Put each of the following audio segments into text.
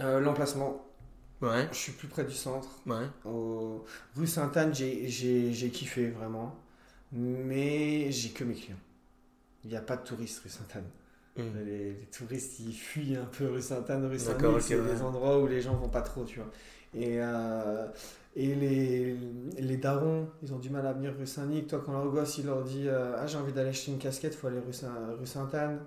Euh, L'emplacement, Ouais. je suis plus près du centre. Ouais. Au... Rue Sainte-Anne, j'ai- j'ai j'ai kiffé vraiment. Mais j'ai que mes clients. Il n'y a pas de touristes rue Sainte-Anne. Mm. Les, les touristes, ils fuient un peu rue Sainte-Anne, rue saint D'accord, ok, c'est ouais. des endroits où les gens vont pas trop, tu vois. Et, euh, et les, les darons, ils ont du mal à venir rue Saint-Nic. Toi, quand leur gosse, il leur dit euh, Ah, j'ai envie d'aller acheter une casquette, faut aller rue, Saint- rue Sainte-Anne.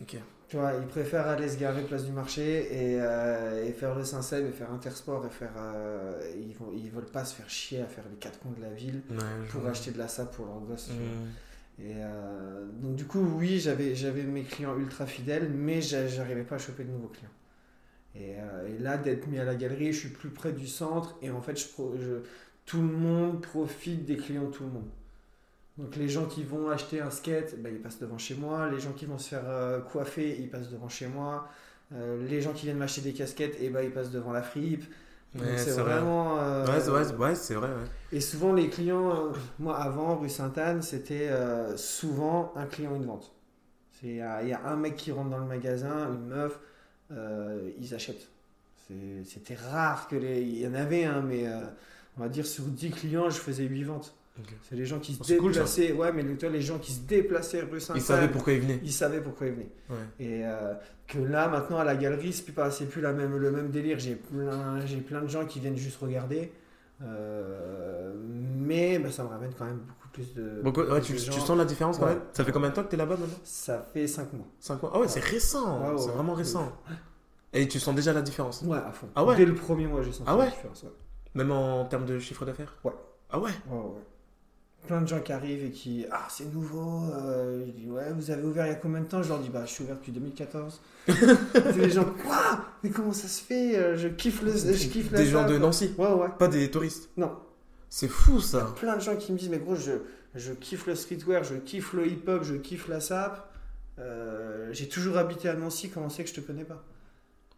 Ok. Tu vois, ils préfèrent aller se garer place du marché et, euh, et faire le Saint-Seb et faire Intersport et faire. euh, ils, vont, ils veulent pas se faire chier à faire les quatre coins de la ville Ouais, pour vois. acheter de la sap pour leur gosse. tu vois. Mm. Et euh, donc du coup, oui, j'avais, j'avais mes clients ultra fidèles, mais j'a- j'arrivais pas à choper de nouveaux clients. Et, et là, d'être mis à la galerie, je suis plus près du centre, et en fait, je- tout le monde profite des clients de tout le monde. Donc les gens qui vont acheter un skate, ben, ils passent devant chez moi. Les gens qui vont se faire euh, coiffer, ils passent devant chez moi. Euh, les gens qui viennent m'acheter des casquettes, et ben, ils passent devant la fripe. Ouais, c'est vrai. vraiment... euh, Ouais, ouais, c'est- ouais, c'est vrai. Et souvent, les clients, euh, moi avant, rue Sainte-Anne, c'était souvent un client, une vente. C'est- Il y, a un mec qui rentre dans le magasin, une meuf, ils achètent. C'était rare que les. Il y en avait mais on va dire sur 10 clients, je faisais 8 ventes. C'est les gens qui se Oh, cool, déplaçaient. ouais, mais toi, les gens qui se déplaçaient rue Ils Sainte-Anne. savaient pourquoi ils venaient. Ils savaient pourquoi ils venaient. Ouais. Et euh, que là, maintenant, à la galerie, c'est plus, pas- plus la même, le même délire. J'ai plein, plein de gens qui viennent juste regarder. Euh, mais bah, ça me ramène quand même beaucoup plus de. Quoi, ouais, plus tu, de tu sens la différence quand Ouais. même? Ça fait combien de temps que t'es là-bas maintenant? Ça fait 5 mois. 5 mois Ah ouais, c'est récent. Ouais, c'est vraiment récent. Et tu sens déjà la différence? Ouais, à fond. Ah ouais? Dès le premier mois, j'ai senti Ah la différence. Même en termes de chiffre d'affaires? Ouais. Ah ouais? Ouais, ouais. Plein de gens qui arrivent et qui. Ah, c'est nouveau. euh, je dis, ouais, vous avez ouvert il y a combien de temps? Je leur dis, bah, je suis ouvert depuis 2014. c'est les gens, quoi? Mais comment ça se fait? Euh, Je kiffe le. Je kiffe la Des gens salle, de quoi. Nancy, Ouais, ouais. pas des touristes. Non. C'est fou Il y a ça. plein de gens qui me disent, mais gros, je, je kiffe le streetwear, je kiffe le hip-hop, je kiffe la sap. Euh, j'ai toujours habité à Nancy, comment c'est que je te connais pas?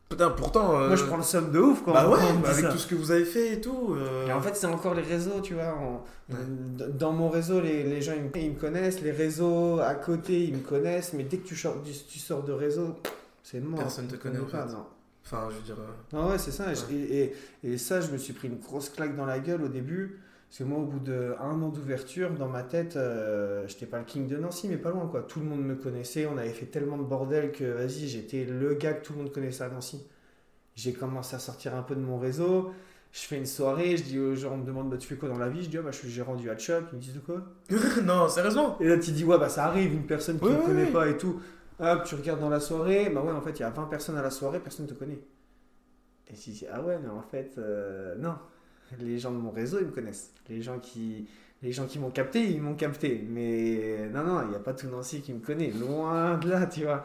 Putain, pourtant. euh, Moi, je prends le somme de ouf quand Bah ouais, bah avec ça. tout ce que vous avez fait et tout. euh, Et en fait, c'est encore les réseaux, tu vois. en- Ouais. d- Dans mon réseau, les, les gens ils me, ils me connaissent, les réseaux à côté ils me connaissent, mais dès que tu sors, du- tu sors de réseau, c'est mort. Personne te On connaît, pas, fait. non. Enfin, je veux dire. euh, Ah ouais, c'est ça. Ouais. Et, et, et ça, je me suis pris une grosse claque dans la gueule au début. Parce que moi, au bout d'un an d'ouverture, dans ma tête, euh, j'étais pas le king de Nancy, mais pas loin, quoi. Tout le monde me connaissait. On avait fait tellement de bordel que, vas-y, j'étais le gars que tout le monde connaissait à Nancy. J'ai commencé à sortir un peu de mon réseau. Je fais une soirée, je dis aux gens, on me demande, bah, tu fais quoi dans la vie? Je dis, ah, bah, je suis gérant du Shop. Ils me disent, de quoi? Non, sérieusement? Et là, tu dis, ouais, bah, ça arrive, une personne qui Oui, ne oui, connaît oui. pas et tout. Hop, tu regardes dans la soirée, bah ouais, en fait, il y a 20 personnes à la soirée, personne ne te connaît. Et tu dis, ah ouais, mais en fait, euh, non. Les gens de mon réseau, ils me connaissent. Les gens qui, les gens qui m'ont capté, ils m'ont capté. Mais non, non, il n'y a pas tout Nancy qui me connaît. Loin de là, tu vois.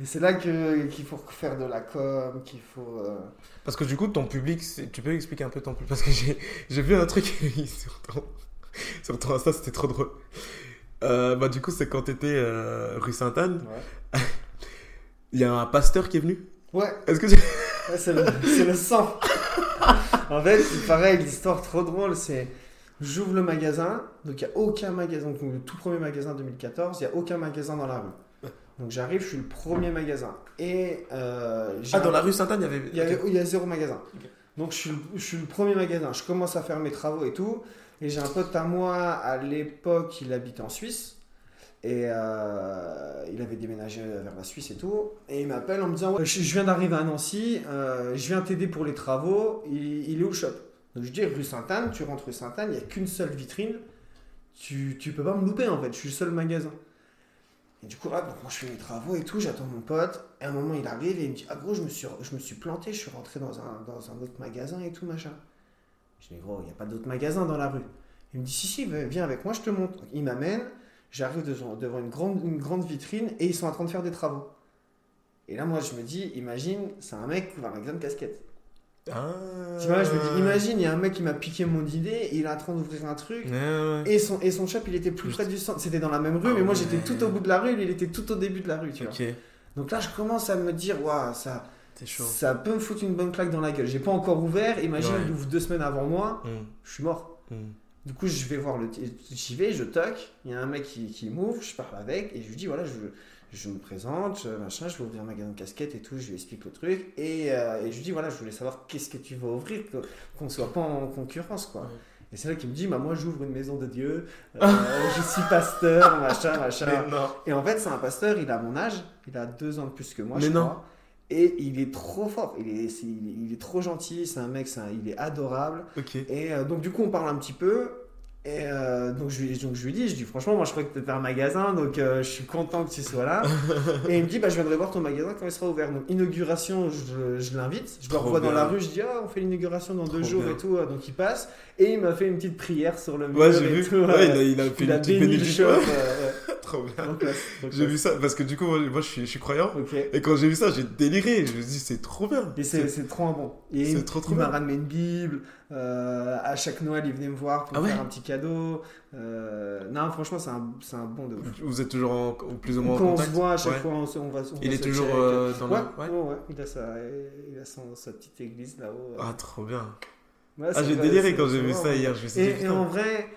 Et c'est là qu'il faut faire de la com, qu'il faut. euh, Parce que du coup, ton public, tu peux expliquer un peu ton public? Parce que j'ai vu un truc sur ton, sur ton Insta, c'était trop drôle. Euh, bah, du coup, c'est quand t'étais euh, rue Sainte-Anne, il y a un pasteur qui est venu? Ouais, Est-ce que tu... Ouais, c'est le, sang. en fait, c'est pareil, l'histoire trop drôle, c'est j'ouvre le magasin, donc il n'y a aucun magasin, donc le tout premier magasin 2014, il n'y a aucun magasin dans la rue. Donc j'arrive, je suis le premier magasin. Et euh, Ah, dans la rue Sainte-Anne, il y avait. il y, avait- il y a zéro magasin. Donc je suis, je suis le premier magasin. Je commence à faire mes travaux et tout. Et j'ai un pote à moi, à l'époque, il habite en Suisse. Et euh, il avait déménagé vers la Suisse et tout. Et il m'appelle en me disant je, viens d'arriver à Nancy, euh, je viens t'aider pour les travaux. Il, est le shop Donc je dis rue Sainte-Anne, tu rentres rue Sainte-Anne, il n'y a qu'une seule vitrine. Tu, tu peux pas me louper en fait, je suis le seul magasin. Et du coup, là, donc moi je fais mes travaux et tout, j'attends mon pote. Et à un moment, il arrive et il me dit Ah gros, je me suis, je me suis planté, je suis rentré dans un, dans un autre magasin et tout, machin. Je dis Gros, il n'y a pas d'autre magasin dans la rue. Il me dit Si, si, viens avec moi, je te montre. Il m'amène, j'arrive devant, une, grande, une grande vitrine et ils sont en train de faire des travaux. Et là, moi, je me dis Imagine, c'est un mec qui ouvre un magasin de casquettes. Ah. Tu vois, je me dis Imagine, il y a un mec qui m'a piqué mon idée, il est en train d'ouvrir un truc. Et son, et son shop, il était plus Juste. près du centre. C'était dans la même rue, Ah mais moi ouais. j'étais tout au bout de la rue, lui il était tout au début de la rue, tu vois. Ok, Donc là, je commence à me dire, waouh, ça, chaud. ça peut me foutre une bonne claque dans la gueule. J'ai pas encore ouvert, imagine, Ouais. il ouvre deux semaines avant moi, Hmm, je suis mort. hmm. Du coup, je vais voir le. J'y vais, je toque, il y a un mec qui, qui m'ouvre, je parle avec, et je lui dis, voilà, je, Je me présente, je, machin, je vais ouvrir un magasin de casquettes et tout, je lui explique le truc. Et, euh, et je lui dis, voilà, je voulais savoir qu'est-ce que tu vas ouvrir, qu'on ne soit pas en concurrence, quoi. Et c'est là qu'il me dit, bah, moi j'ouvre une maison de Dieu, euh, je suis pasteur, machin, machin. Et en fait, c'est un pasteur, il a mon âge, il a deux ans de plus que moi, Mais je non. crois. Et il est trop fort, il est, il est, il est trop gentil, c'est un mec, un- il est adorable. Et euh, donc, du coup, on parle un petit peu. Et euh, donc, je lui, donc, je lui dis, je dis, franchement, moi, je crois que tu un magasin, donc euh, je suis content que tu sois là. et il me dit, bah, je viendrai voir ton magasin quand il sera ouvert. Donc, inauguration, je, je l'invite. Je le revois dans la rue, je dis, ah, on fait l'inauguration dans deux jours bien. et tout. Donc, il passe. Et il m'a fait une petite prière sur le mur. Ouais, j'ai et vu. tout, Ouais, il a, il a fait il une a petite béni le shop. Trop bien. J'ai vu ça parce que du coup, moi, moi, je, suis, je suis croyant. Et quand j'ai vu ça, j'ai déliré. Je me dis, c'est trop bien. Et c'est c'est trop un bon. Et c'est il, trop, trop il m'a ramené une Bible. euh, à chaque Noël, il venait me voir pour Ah me ouais faire un petit cadeau. Euh, non, franchement, c'est un, c'est un bon de ouf. Vous êtes toujours en, plus ou moins en Quand on contact se voit, à chaque Ouais. fois, on, se- on va on Il va est se toujours euh, dans ouais, le. Ouais. il a, sa, il a son, sa petite église là-haut. Ah, trop bien. Ah, j'ai déliré quand j'ai vu ça hier. Je me suis dit, Et, en vrai,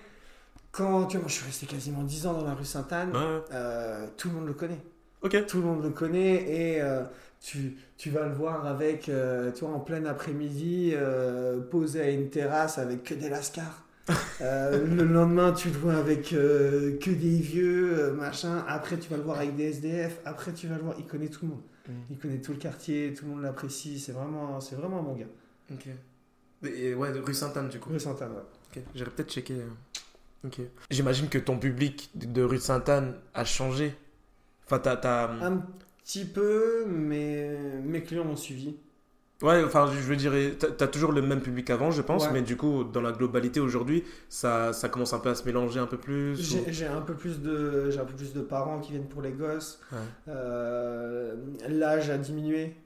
quand tu vois, moi, je suis resté quasiment 10 ans dans la rue Sainte-Anne, Ouais. euh, tout le monde le connaît. Ok. Tout le monde le connaît et euh, tu, tu vas le voir avec, euh, tu vois, en plein après-midi, posé à une terrasse avec que des lascars. Le lendemain, tu le vois avec que des vieux, machin. Après, tu vas le voir avec des SDF. Après, tu vas le voir. Il connaît tout le monde. Mm. Il connaît tout le quartier. Tout le monde l'apprécie. C'est vraiment, c'est vraiment un bon gars. Ok. Et ouais, rue Sainte-Anne, du coup. Rue Sainte-Anne, ouais. Ok, J'irai peut-être checker. Euh. J'imagine que ton public de rue Sainte-Anne a changé. Enfin, t'as. t'as- Un petit peu, mais mes clients m'ont suivi. Ouais, enfin, je veux dire, t'as toujours le même public qu'avant, je pense, Ouais. mais du coup, dans la globalité aujourd'hui, ça, ça commence un peu à se mélanger un peu plus. J'ai un peu plus de j'ai un peu plus de parents qui viennent pour les gosses. Ouais. Euh, L'âge a diminué.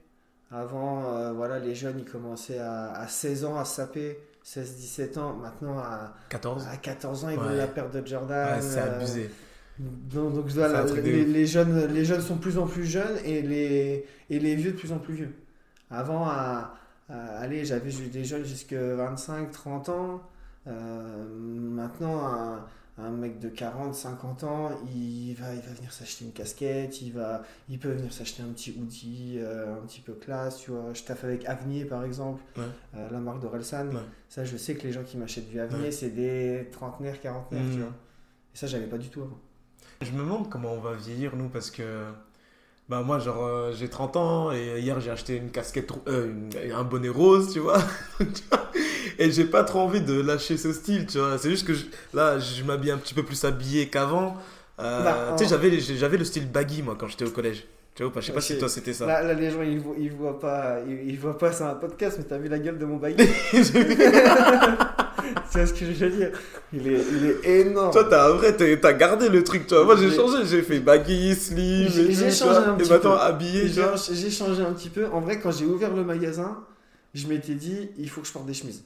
Avant, euh, voilà, les jeunes ils commençaient à, à 16 ans à saper, 16-17 ans. Maintenant à, 14 à 14 ans ils Ouais. veulent la perte de Jordan. Ouais, c'est Euh, abusé. donc, donc, voilà, les, jeunes, les jeunes sont de plus en plus jeunes et les, et les vieux de plus en plus vieux. Avant, à, à- allez, j'avais des jeunes jusqu'à 25, 30 ans. Euh, maintenant, un, un mec de 40, 50 ans, il va, il va venir s'acheter une casquette, il, va, il peut venir s'acheter un petit hoodie, euh, un petit peu classe. Tu vois. Je taffe avec Avenir, par exemple, Ouais. euh, la marque d'Orelsan. Ouais. Ça, je sais que les gens qui m'achètent du Avenir, Ouais. c'est des trentenaires, quarantenaires, tu vois. Et ça, j'avais pas du tout avant. Je me demande comment on va vieillir, nous, parce que. Bah, moi, genre, euh, j'ai 30 ans et hier, j'ai acheté une casquette, euh, une- un bonnet rose, tu vois. Et j'ai pas trop envie de lâcher ce style, tu vois. C'est juste que je- là, je m'habille un petit peu plus habillé qu'avant. Euh, Bah, tu sais, j'avais, j'avais le style baggy, moi, quand j'étais au collège. Tu vois, je sais pas si toi, c'était ça. Là, là, les gens, ils voient, ils voient pas, ils, ils voient pas, c'est un podcast, mais t'as vu la gueule de mon baggy? Vois ce que je veux dire il est, il est énorme. Toi, t'as, vrai, t'as, gardé le truc, tu vois. Moi, j'ai changé, j'ai fait baggy, slim, J'ai- et changé un Et petit maintenant, peu. habillé, j'ai changé un petit peu. En vrai, quand j'ai ouvert le magasin, je m'étais dit, il faut que je porte des chemises.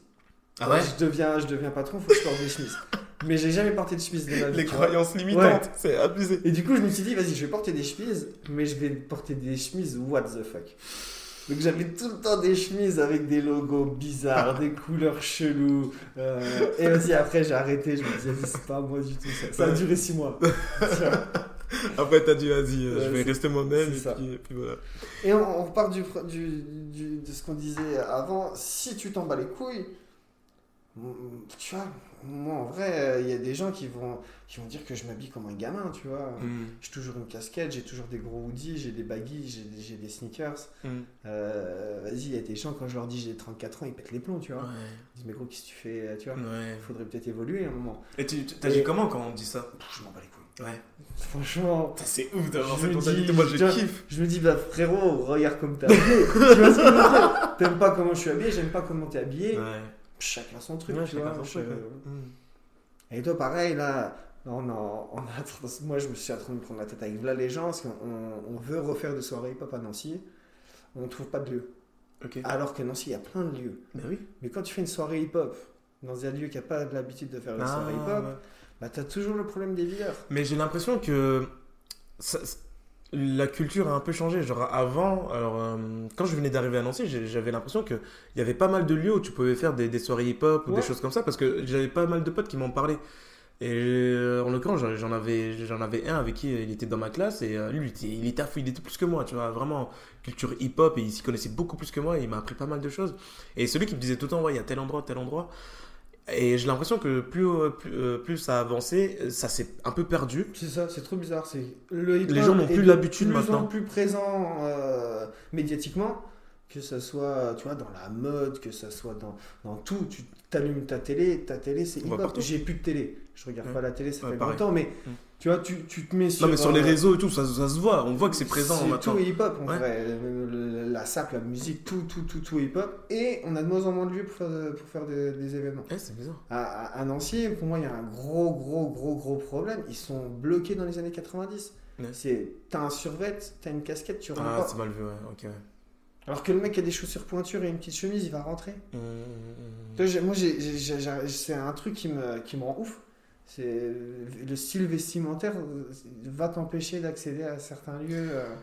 Ah ouais je deviens, je deviens patron, il faut que je porte des chemises. Mais j'ai jamais porté de chemise de ma vie. Les croyances limitantes, c'est abusé. Et du coup, je me suis dit, vas-y, je vais porter des chemises, mais je vais porter des chemises what the fuck. Donc j'avais tout le temps des chemises avec des logos bizarres, des couleurs cheloues. euh, et vas-y, après j'ai arrêté, je me disais, c'est pas moi du tout ça. Ça a duré 6 mois. Après, t'as dit, vas-y, euh, je vais rester moi-même, et c'est ça. puis, et puis voilà. Et on, on repart du, du, du- de ce qu'on disait avant. Si tu t'en bats les couilles, tu vois, moi en vrai, euh, il y a des gens qui vont, qui vont dire que je m'habille comme un gamin, tu vois. Mm. J'ai toujours une casquette, j'ai toujours des gros hoodies, j'ai des baggies, j'ai des sneakers. Mm. Euh, Vas-y, il y a des gens, quand je leur dis j'ai 34 ans, ils pètent les plombs, tu vois. Ouais, Ils disent, mais gros, qu'est-ce que tu fais, tu vois? Ouais. Il faudrait peut-être évoluer à un moment. Et tu t'as dit comment quand on dit ça? Je m'en bats les couilles. Ouais. Franchement, C'est ouf d'avoir cette me mentalité, moi je je- kiffe. je me dis, bah frérot, regarde comme t'es habillé. tu vois ce que je veux dire? T'aimes pas comment je suis habillé, j'aime pas comment t'es habillé. Ouais. Chacun son truc, Ouais, tu vois. son je- truc, ouais. Mm. Et toi, pareil, là, on a, on a- moi je me suis en train de prendre la tête avec là les gens, parce qu'on on veut refaire de soirées hip-hop à Nancy. On trouve pas de lieu. Alors que Nancy, il y a plein de lieux. Bah oui. Mais quand tu fais une soirée hip-hop dans un lieu qui n'a pas l'habitude de faire une Ah, soirée hip-hop, ouais. bah t'as toujours le problème des videurs. Mais j'ai l'impression que ça- la culture a un peu changé. Genre avant, alors, euh, quand je venais d'arriver à Nancy, j'avais l'impression qu'il y avait pas mal de lieux où tu pouvais faire des, des soirées hip-hop ou Ouais. des choses comme ça parce que j'avais pas mal de potes qui m'en parlaient. Et euh, en l'occurrence, j'en- avais, j'en avais un avec qui il était dans ma classe et euh, lui, il était, il était à fond, il était plus que moi, tu vois, vraiment culture hip-hop et il s'y connaissait beaucoup plus que moi et il m'a appris pas mal de choses. Et celui qui me disait tout le temps, ouais, il y a tel endroit, tel endroit. Et j'ai l'impression que plus, euh, plus, euh, plus ça a avancé, euh, ça s'est un peu perdu. C'est ça, c'est trop bizarre. C'est le Les gens n'ont plus de l'habitude plus maintenant. en plus présent euh, médiatiquement, que ce soit, tu vois, dans la mode, que ce soit dans, dans tout. Tu t'allumes ta télé, ta télé c'est partout. J'ai plus de télé. Je regarde Ouais. pas la télé, ça Ouais, fait pareil. longtemps, mais Mm. Tu vois, tu, tu te mets sur. non, mais sur les euh, réseaux et tout, ça, ça se voit. On voit que c'est présent c'est maintenant. tout hip-hop en Ouais. vrai. Le- La sape, la musique, tout, tout, tout, tout hip-hop. Et on a de moins en moins de lieux pour faire, pour faire des, des événements. Eh, c'est bizarre. À, Nancy, pour moi, il y a un gros, gros, gros, gros problème. Ils sont bloqués dans les années 90. Ouais. C'est, t'as un survêt, t'as une casquette, tu rentres Ah, c'est mal vu, ouais. Ok, ouais. Alors que le mec a des chaussures pointures et une petite chemise, il va rentrer. Mmh, mmh, j'ai- moi, j'ai- c'est un truc qui me, qui me rend ouf. C'est le style vestimentaire euh, va t'empêcher d'accéder à certains lieux. euh.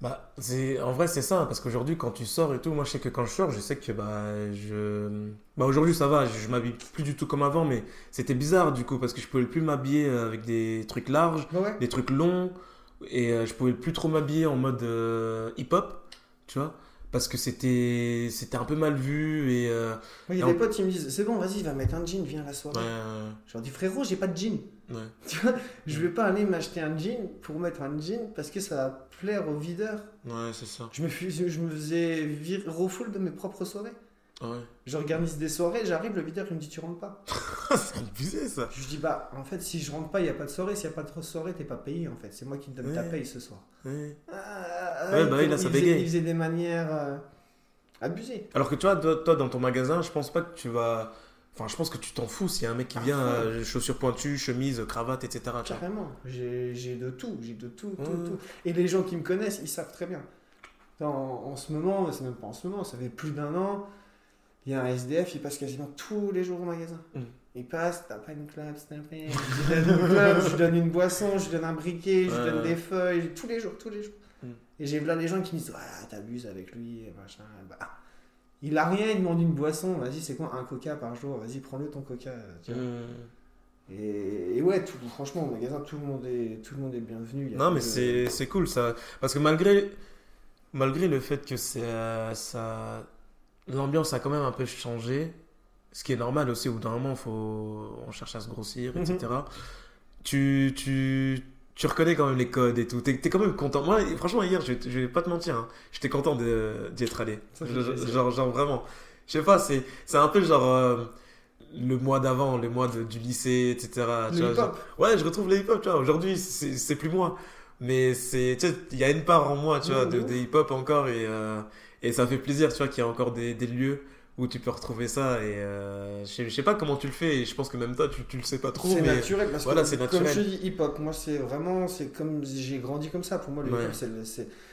Bah, c'est, en vrai, c'est ça, parce qu'aujourd'hui, quand tu sors et tout, moi, je sais que quand je sors, je sais que, bah, je. Bah, aujourd'hui, ça va, je, je m'habille plus du tout comme avant, mais c'était bizarre, du coup, parce que je pouvais plus m'habiller euh, avec des trucs larges, Bah ouais. des trucs longs, et euh, je pouvais plus trop m'habiller en mode euh, hip-hop, tu vois, parce que c'était, c'était un peu mal vu, et. euh, il y a des potes qui me disent C'est bon, vas-y, va mettre un jean, viens à la soirée. ouais, Je leur dis Frérot, j'ai pas de jean. Tu vois, je vais pas aller m'acheter un jean pour mettre un jean parce que ça va plaire aux videurs. Ouais, c'est ça. Je me, je me faisais vir refoule de mes propres soirées. Ouais. J'organise des soirées, j'arrive, le videur il me dit tu rentres pas. c'est abusé, ça. Je dis bah en fait si je rentre pas il y a pas de soirée, s'il y a pas de soirée t'es pas payé en fait, c'est moi qui te donne ta Ouais. paye ce soir. Ouais. Ah, Ouais, bah oui, là, ça bégaye. Il faisait des manières euh, abusées. Alors que tu vois, toi, toi, dans ton magasin, je pense pas que tu vas. Enfin, je pense que tu t'en fous s'il y a un mec qui Ah, vient, ouais. euh, chaussures pointues, chemise, cravate, etc. Carrément, j'ai j'ai de tout, j'ai de tout, tout, tout. Et les gens qui me connaissent, ils savent très bien. En, en ce moment, c'est même pas en ce moment, ça fait plus d'un an, il y a un SDF, il passe quasiment tous les jours au magasin. Mm. Il passe, t'as pas une clap, s'il te plaît. Je lui donne une clap, je lui donne une boisson, je lui donne un briquet, je lui donne des feuilles, tous les jours, tous les jours. Mm. Et j'ai plein des gens qui me disent, ouais, t'abuses avec lui, et machin. Bah, il a rien, il demande une boisson, vas-y, c'est quoi un coca par jour Vas-y, prends-le ton coca. tu vois. Mmh. Et, et ouais, tout- franchement, au magasin, tout le monde est, tout le monde est bienvenu. Non, mais de- c'est cool ça. Parce que malgré, malgré le fait que c'est, euh, ça. L'ambiance a quand même un peu changé. Ce qui est normal aussi, au bout d'un moment, faut, on cherche à se grossir, Mhm. etc. Tu, tu, tu reconnais quand même les codes et tout. T'es es quand même content. Moi, franchement, hier, je, je vais pas te mentir, hein, j'étais content de- d'y être allé. Ça genre, genre, vraiment. Je sais pas, c'est c'est un peu genre. euh, le mois d'avant, le mois de- du lycée, etc. Le tu vois, hip-hop. genre- Ouais, je retrouve le hip-hop, tu vois. Aujourd'hui, c'est c'est plus moi. Mais c'est, il y a une part en moi, tu vois, de hip-hop encore. Et, euh, et ça fait plaisir, tu vois, qu'il y a encore des, des lieux où tu peux retrouver ça. Et euh, je sais- je sais pas comment tu le fais. Et je pense que même toi, tu, tu le sais pas trop. C'est naturel parce voilà, que c'est comme naturel. je dis hip-hop, moi c'est vraiment c'est comme j'ai grandi comme ça. Pour moi le Ouais. hip-hop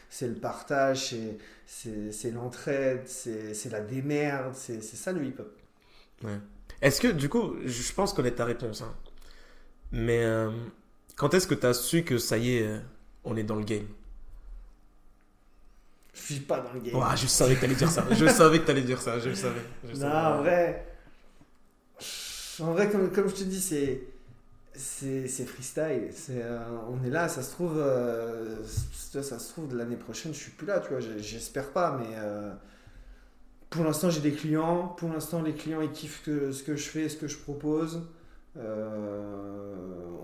c'est le, partage, c'est- l'entraide, c'est la démerde, c'est ça le hip-hop. Est-ce que, du coup, je pense connaître ta réponse. hein. Mais euh, quand est-ce que tu as su que ça y est, euh, on est dans le game? Je suis pas dans le game. Ouah, Je savais que t'allais dire ça. Je savais que t'allais dire ça. Je le savais. Je non, savais. en vrai, en vrai comme, comme je te dis c'est c'est freestyle. C'est euh, on est là, ça se trouve euh, ça, ça se trouve l'année prochaine je suis plus là, tu vois. J'espère pas, mais euh, pour l'instant j'ai des clients. Pour l'instant les clients ils kiffent que, ce que je fais, ce que je propose. Euh,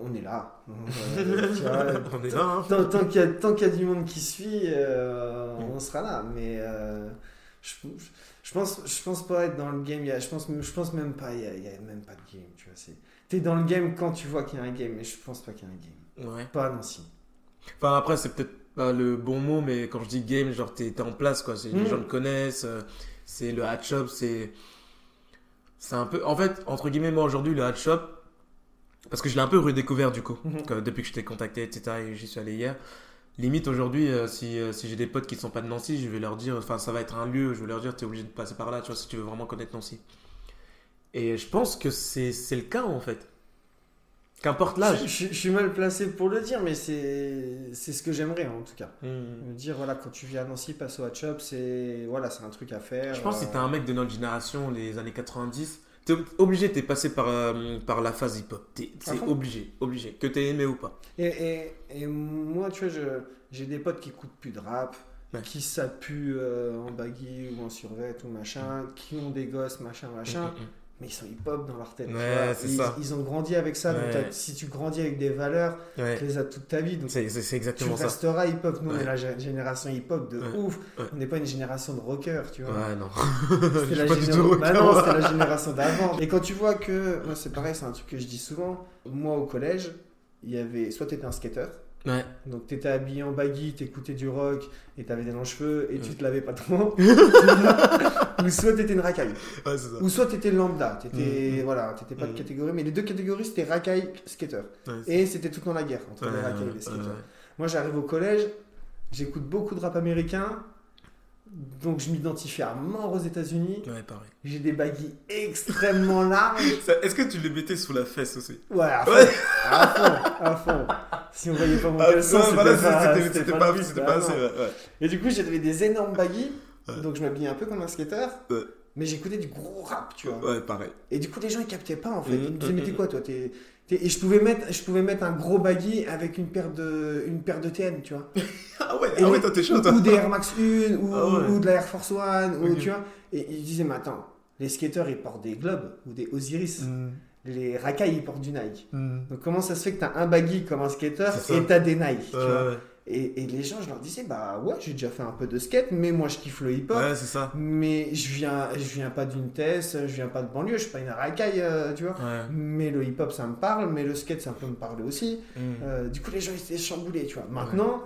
on est là. Euh, tu vois, On est là, hein. tant, tant qu'il y, a- tant qu'il y a du monde qui suit, euh, on sera là. Mais euh, je, je pense, je pense pas être dans le game. il y a- je, pense, je pense même pas, il y a, même pas de game. Tu vois, c'est, t'es dans le game quand tu vois qu'il y a un game, mais je pense pas qu'il y a un game. Ouais. Pas à Nancy. Enfin, après, c'est peut-être pas le bon mot, mais quand je dis game, genre, t'es t'es en place, quoi. C'est- Les gens le connaissent. euh, C'est le hat shop, c'est. C'est un peu. En fait, entre guillemets, moi aujourd'hui, le hat shop, parce que je l'ai un peu redécouvert du coup, Mhm. que depuis que je t'ai contacté, etc., et j'y suis allé hier. Limite aujourd'hui, euh, si, euh, si j'ai des potes qui ne sont pas de Nancy, je vais leur dire, enfin ça va être un lieu, je vais leur dire, tu es obligé de passer par là, tu vois, si tu veux vraiment connaître Nancy. Et je pense que c'est le cas en fait. Qu'importe l'âge. je- je suis mal placé pour le dire, mais c'est, ce que j'aimerais en tout cas. Hmm. Me dire, voilà, quand tu viens à Nancy, passe au Hatch Shop, c'est, voilà, un truc à faire. Je pense que euh, si t'es un mec de notre génération, les années 90, T'es obligé, t'es passé par, euh, par la phase hip-hop. C'est obligé, obligé. Que t'aies aimé ou pas. Et, et, et moi, tu vois, je- j'ai des potes qui écoutent plus de rap, Ouais. qui s'appuient euh, en baggy ou en survêt ou machin, qui ont des gosses, machin, machin, Mm, mm, mais ils sont hip-hop dans leur tête. tu Ouais, ils, ça. ils ont grandi avec ça. donc Ouais. si tu grandis avec des valeurs. Ouais. tu les as toute ta vie. Donc C'est tu exactement ça. resteras hip-hop. Nous, on est la gé- génération hip-hop de ouf. On n'est pas une génération de rockers, tu vois. Ouais, non. C'était la, Bah rocker, non, moi. c'était la génération d'avant. Et quand tu vois que, moi c'est pareil, c'est un truc que je dis souvent. Moi au collège, il y avait soit tu étais un skater, Ouais. donc tu étais habillé en baggy, t'écoutais du rock et t'avais des longs cheveux et tu te lavais pas trop. ou soit t'étais une racaille. Ouais, c'est ça. Ou soit t'étais lambda. T'étais, Mhm. voilà, t'étais pas de Mhm. catégorie. Mais les deux catégories c'était racaille, skater. Et c'était tout dans la guerre entre les racailles et les skaters. ouais. Moi j'arrive au collège, j'écoute beaucoup de rap américain. Donc je m'identifie à mort aux États-Unis. Ouais, pareil. J'ai des baguilles extrêmement larges. Est-ce que tu les mettais sous la fesse aussi? Ouais, à fond, Ouais. à fond, à fond. Si on voyait pas mon Ah, caleçon, c'était voilà, pas, c'était- c'était pas c'était bah pas assez. ouais, ouais. Et du coup, j'avais des énormes baguilles, Ouais. donc je m'habillais un peu comme un skater, Ouais. mais j'écoutais du gros rap, tu vois. Ouais, pareil. Et du coup, les gens ils captaient pas en fait. Mhm, Ils me disaient, mais t'es mhm. quoi toi? T'es- Et je pouvais, mettre, je pouvais mettre un gros baggy avec une paire de, une paire de TN, tu vois. Ah ouais, ah ouais les- toi t'es chaud ou, toi. ou des Air Max 1, ou, Ah ouais. ou de la Air Force One, ou tu vois. Et ils disaient, mais attends, les skaters ils portent des globes ou des Osiris. Mm, Les racailles ils portent du Nike. mm. Donc comment ça se fait que t'as un baggy comme un skater et t'as des Nike tu vois. Et, et les gens, je leur disais, bah ouais, j'ai déjà fait un peu de skate, mais moi je kiffe le hip-hop. Ouais, c'est ça. Mais je viens, je viens pas d'une thèse, je viens pas de banlieue, je suis pas une racaille, euh, tu vois. Ouais. Mais le hip-hop ça me parle, mais le skate ça peut me parler aussi. Mm. Euh, du coup, les gens ils étaient chamboulés, tu vois. Maintenant,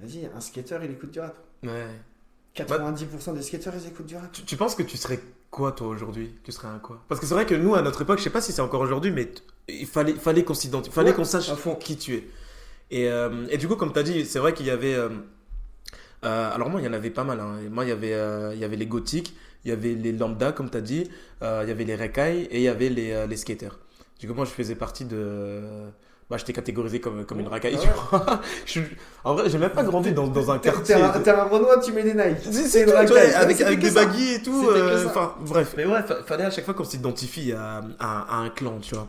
vas-y, un skater il écoute du rap. Ouais. 90% des skateurs ils écoutent du rap. Tu, tu penses que tu serais quoi toi aujourd'hui? Tu serais un quoi? Parce que c'est vrai que nous à notre époque, je sais pas si c'est encore aujourd'hui, mais il fallait, fallait qu'on s'identifie, fallait qu'on sache à fond. qui tu es. Et, euh, et du coup, comme tu as dit, c'est vrai qu'il y avait. euh, euh, alors moi, il y en avait pas mal. hein. Moi, il y avait, euh, il y avait les gothiques, il y avait les lambda, comme tu as dit, euh, il y avait les racailles et il y avait les, euh, les skaters. Du coup, moi, je faisais partie de. Bah, j'étais catégorisé comme, comme une racaille. Ah tu ouais. vois. Je En vrai, j'ai même pas grandi dans, dans un quartier. t'es un, t'es un Renoir, tu mets des Nike. C'est- une tu racaille. avec, avec des baguilles et tout. Euh. Enfin, bref. Mais ouais, fa- fallait à chaque fois qu'on s'identifie à, à, à un clan, tu vois.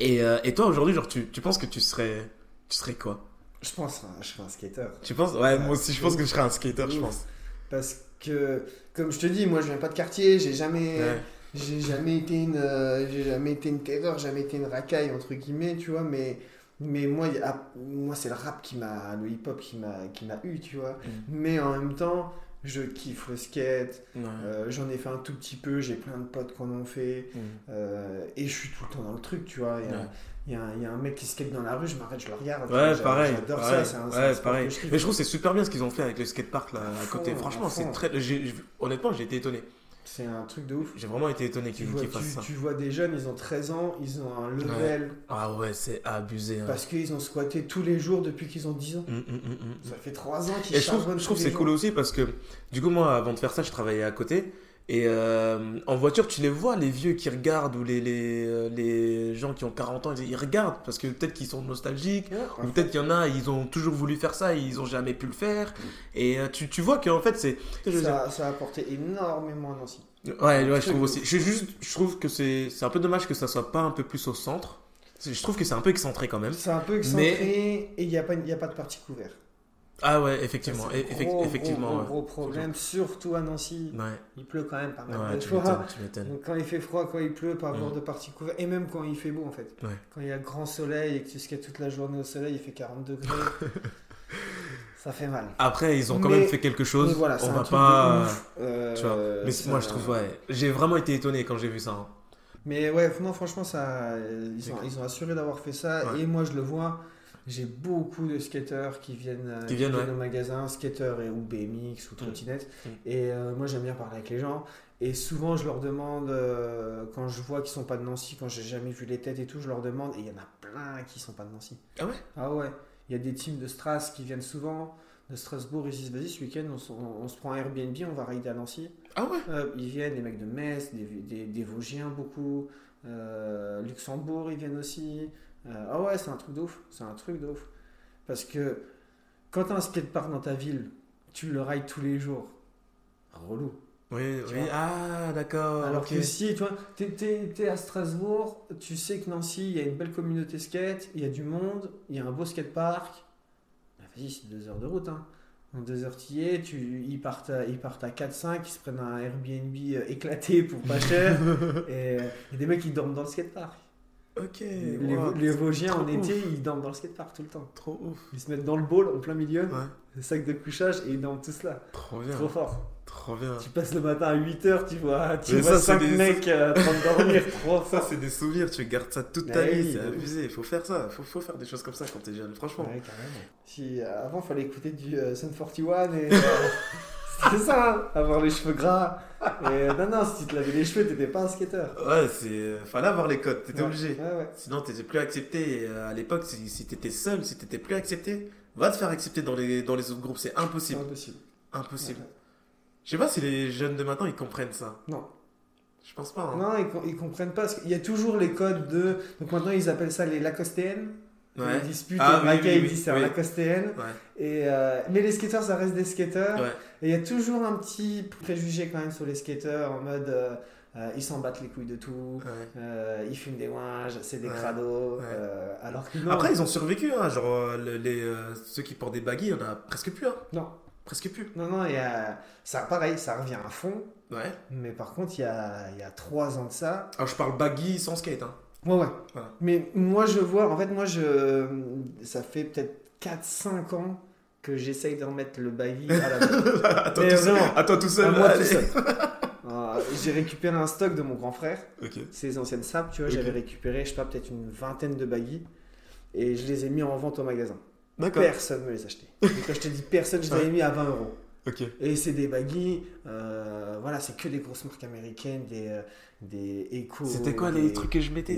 Et, euh, et toi, aujourd'hui, genre, tu, tu penses que tu serais, tu serais quoi? Je pense, hein, je serais un skater. Tu penses? Ouais, moi aussi, je pense que je serais un skater, je pense. Parce que, comme je te dis, moi je viens pas de quartier, j'ai jamais, Ouais. j'ai jamais été une, euh, j'ai jamais été une skater, jamais été une racaille entre guillemets, tu vois. Mais, mais moi, a- moi c'est le rap qui m'a, le hip hop qui m'a, qui m'a eu, tu vois. Mm. Mais en même temps, je kiffe le skate. Ouais. euh, j'en ai fait un tout petit peu, j'ai plein de potes qui en ont fait. Mm. euh, et je suis tout le temps dans le truc, tu vois. Ouais. Il y, a un- il y a un mec qui skate dans la rue, je m'arrête, je le regarde. Ouais, pareil. J'adore ça, c'est un, ouais, pareil. je. Mais je trouve que c'est super bien ce qu'ils ont fait avec le skatepark là à fond, côté. Franchement, c'est très. Honnêtement, j'ai été étonné. C'est un truc de ouf. J'ai vraiment été étonné Tu qu'ils vois, qu'ils fassent ça. tu, vois des jeunes, ils ont 13 ans, ils ont un level Ah ouais, c'est abusé. hein. parce qu'ils ont squatté tous les jours depuis qu'ils ont 10 ans. Mm, mm, mm, mm. Ça fait 3 ans qu'ils Et je trouve, je trouve c'est cool aussi parce que du coup moi avant de faire ça je travaillais à côté et euh, en voiture tu les vois les vieux qui regardent ou les, les, euh, les gens qui ont 40 ans ils, regardent parce que peut-être qu'ils sont nostalgiques Ouais, ou peut-être qu'il y en a ils ont toujours voulu faire ça et ils ont jamais pu le faire. Et euh, tu, tu vois qu'en fait c'est ça, ça a apporté énormément à Nancy. ouais, ouais je trouve aussi. Je, juste, je trouve que c'est un peu dommage que ça soit pas un peu plus au centre. Je trouve que c'est un peu excentré quand même. C'est un peu excentré et il n'y a, pas- il y a pas de partie couverte. Ah ouais Ça, effectivement c'est gros, effectivement Gros, problème, surtout à Nancy. ouais, Il pleut quand même pas mal ouais de fois. m'étonnes tu m'étonnes Donc quand il fait froid, quand il pleut, pas avoir Mm. de partie couverte. Et même quand il fait beau en fait. Quand il y a grand soleil et que tu skates toute la journée au soleil, il fait 40 degrés. ça fait mal. Après, ils ont quand Mais- même fait quelque chose. Voilà, on va pas. Euh, Tu vois. Mais ça- moi, je trouve, ouais. J'ai vraiment été étonné quand j'ai vu ça. hein. Mais ouais, non, franchement, ça, ils, ont, ils ont assuré d'avoir fait ça. Et moi, je le vois. J'ai beaucoup de skateurs qui viennent, euh, Qui viennent, ouais. au magasin, skateurs et, ou BMX ou trottinette. Mm. Et euh, moi, j'aime bien parler avec les gens. Et souvent, je leur demande, euh, quand je vois qu'ils sont pas de Nancy, quand j'ai jamais vu les têtes et tout, je leur demande. Et il y en a plein qui sont pas de Nancy. Ah ouais? Ah ouais. Il y a des teams de Stras qui viennent souvent. De Strasbourg, ils disent vas-y, ce week-end, on, se- on- on se prend un Airbnb, on va rider à Nancy. Ah ouais? Euh, ils viennent, les mecs de Metz, des, des, des Vosgiens beaucoup. Euh, Luxembourg, ils viennent aussi. Euh, ah ouais, c'est un truc de ouf. C'est un truc de ouf. Parce que quand t'as un skatepark dans ta ville, tu le rides tous les jours. Relou. Oui, Tu oui. Ah, d'accord. Alors que si, tu vois, t'es, t'es- t'es à Strasbourg, tu sais que Nancy, il y a une belle communauté skate, il y a du monde, il y a un beau skatepark. Bah, vas-y, c'est deux heures de route. Hein. En deux heures, tu y es, tu, ils, partent à, ils partent à 4-5, ils se prennent un Airbnb euh, éclaté pour pas cher. et euh, il y a des mecs qui dorment dans le skatepark. Ok. les, wow, les Vosgiens en ouf. été, ils dorment dans le skatepark tout le temps. Trop ouf. Ils se mettent dans le bowl en plein milieu, Ouais. le sac de couchage, et ils dorment tous là. Trop bien. Trop fort. Trop bien. Tu passes le matin à 8h, tu vois, tu Mais vois ça, c'est 5 des- mecs euh, en train de dormir, trop Ça, c'est des souvenirs, tu gardes ça toute ta Ouais, vie, c'est ouf. abusé. Faut faire ça, faut, faut faire des choses comme ça quand t'es jeune, franchement. Ouais, carrément. Si, euh, avant, fallait écouter du euh, Sun 41 et. euh, C'était ça, avoir les cheveux gras. Et, euh, non, non, si tu te lavais les cheveux, t'étais pas un skater. Ouais, c'est. Fallait avoir les codes, t'étais Ouais, obligé. Ouais, ouais. Sinon, t'étais plus accepté. Et, euh, à l'époque, si, si t'étais seul, si t'étais plus accepté, va te faire accepter dans les, dans les autres groupes. C'est C'est impossible. impossible. Impossible. Je sais pas si les jeunes de maintenant ils comprennent ça. Non. Je pense pas. hein. Non, ils, com- ils comprennent pas. Parce qu'il y a toujours les codes de. Donc maintenant, ils appellent ça les Lacostéennes. Ouais. Ils disputent. Ah, et oui, Mackay, oui, c'est un Lacostéenne. Ouais. Et, euh, mais les skateurs, ça reste des skateurs. Ouais. Et il y a toujours un petit préjugé quand même sur les skateurs en mode euh, euh, ils s'en battent les couilles de tout. Euh, ils fument des ouinges, c'est des crados. Alors que non. Après, ils ont survécu. Hein. Genre, le- les, ceux qui portent des baguilles, il y en a presque plus. Hein. Non. Presque plus. Non, non, a... ça, pareil, ça revient à fond. Ouais. Mais par contre, il y a, y a trois ans de ça. Alors, je parle baggy sans skate. Hein. Ouais, ouais. Voilà. Mais moi, je vois, en fait, moi, je, ça fait peut-être 4-5 ans que j'essaye de remettre le baggy à la à, toi tout seul, à toi tout seul. à moi tout allez. seul. Euh, J'ai récupéré un stock de mon grand frère, Ok. ses anciennes sapes, tu vois, j'avais récupéré, je sais pas, peut-être une vingtaine de baggy. Et je les ai mis en vente au magasin. Personne ne me les achetait. Et quand je te dis personne, je les avais mis à 20 euros. Et c'est des baggy, euh, voilà, c'est que des grosses marques américaines, des, euh, des Echo. C'était quoi des- les trucs que je mettais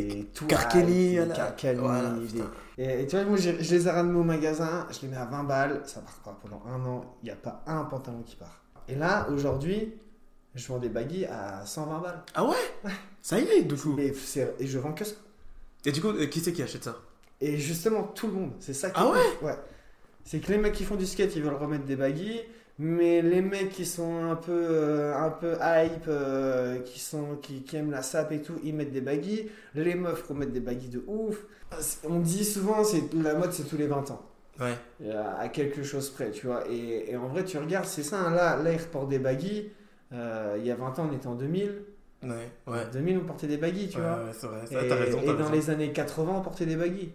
Voilà, des- putain. Et, et tu vois, moi, je, je les ai ramenés au magasin, je les mets à 20 balles, ça part pas pendant un an, il n'y a pas un pantalon qui part. Et là, aujourd'hui, je vends des baggy à 120 balles. Ah ouais? Ça y est, du coup. Et, et je vends que ça. Et du coup, euh, qui c'est qui achète ça? Et justement, tout le monde, c'est ça qui Ah est cool. ouais C'est que les mecs qui font du skate, ils veulent remettre des baggy, mais les mecs qui sont un peu, euh, un peu hype, euh, qui, sont, qui, qui aiment la sape et tout, ils mettent des baggy. Les meufs remettent des baggy de ouf. On dit souvent, c'est la mode, c'est tous les 20 ans. Ouais. à à quelque chose près, tu vois. Et, et en vrai, tu regardes, c'est ça, hein, là, là, ils reportent des baggy. Euh, il y a 20 ans, on était en 2000. Ouais. Ouais. En 2000, on portait des baggy, tu Ouais, vois. ouais, c'est vrai. Et, dans raison. les années 80, on portait des baggy.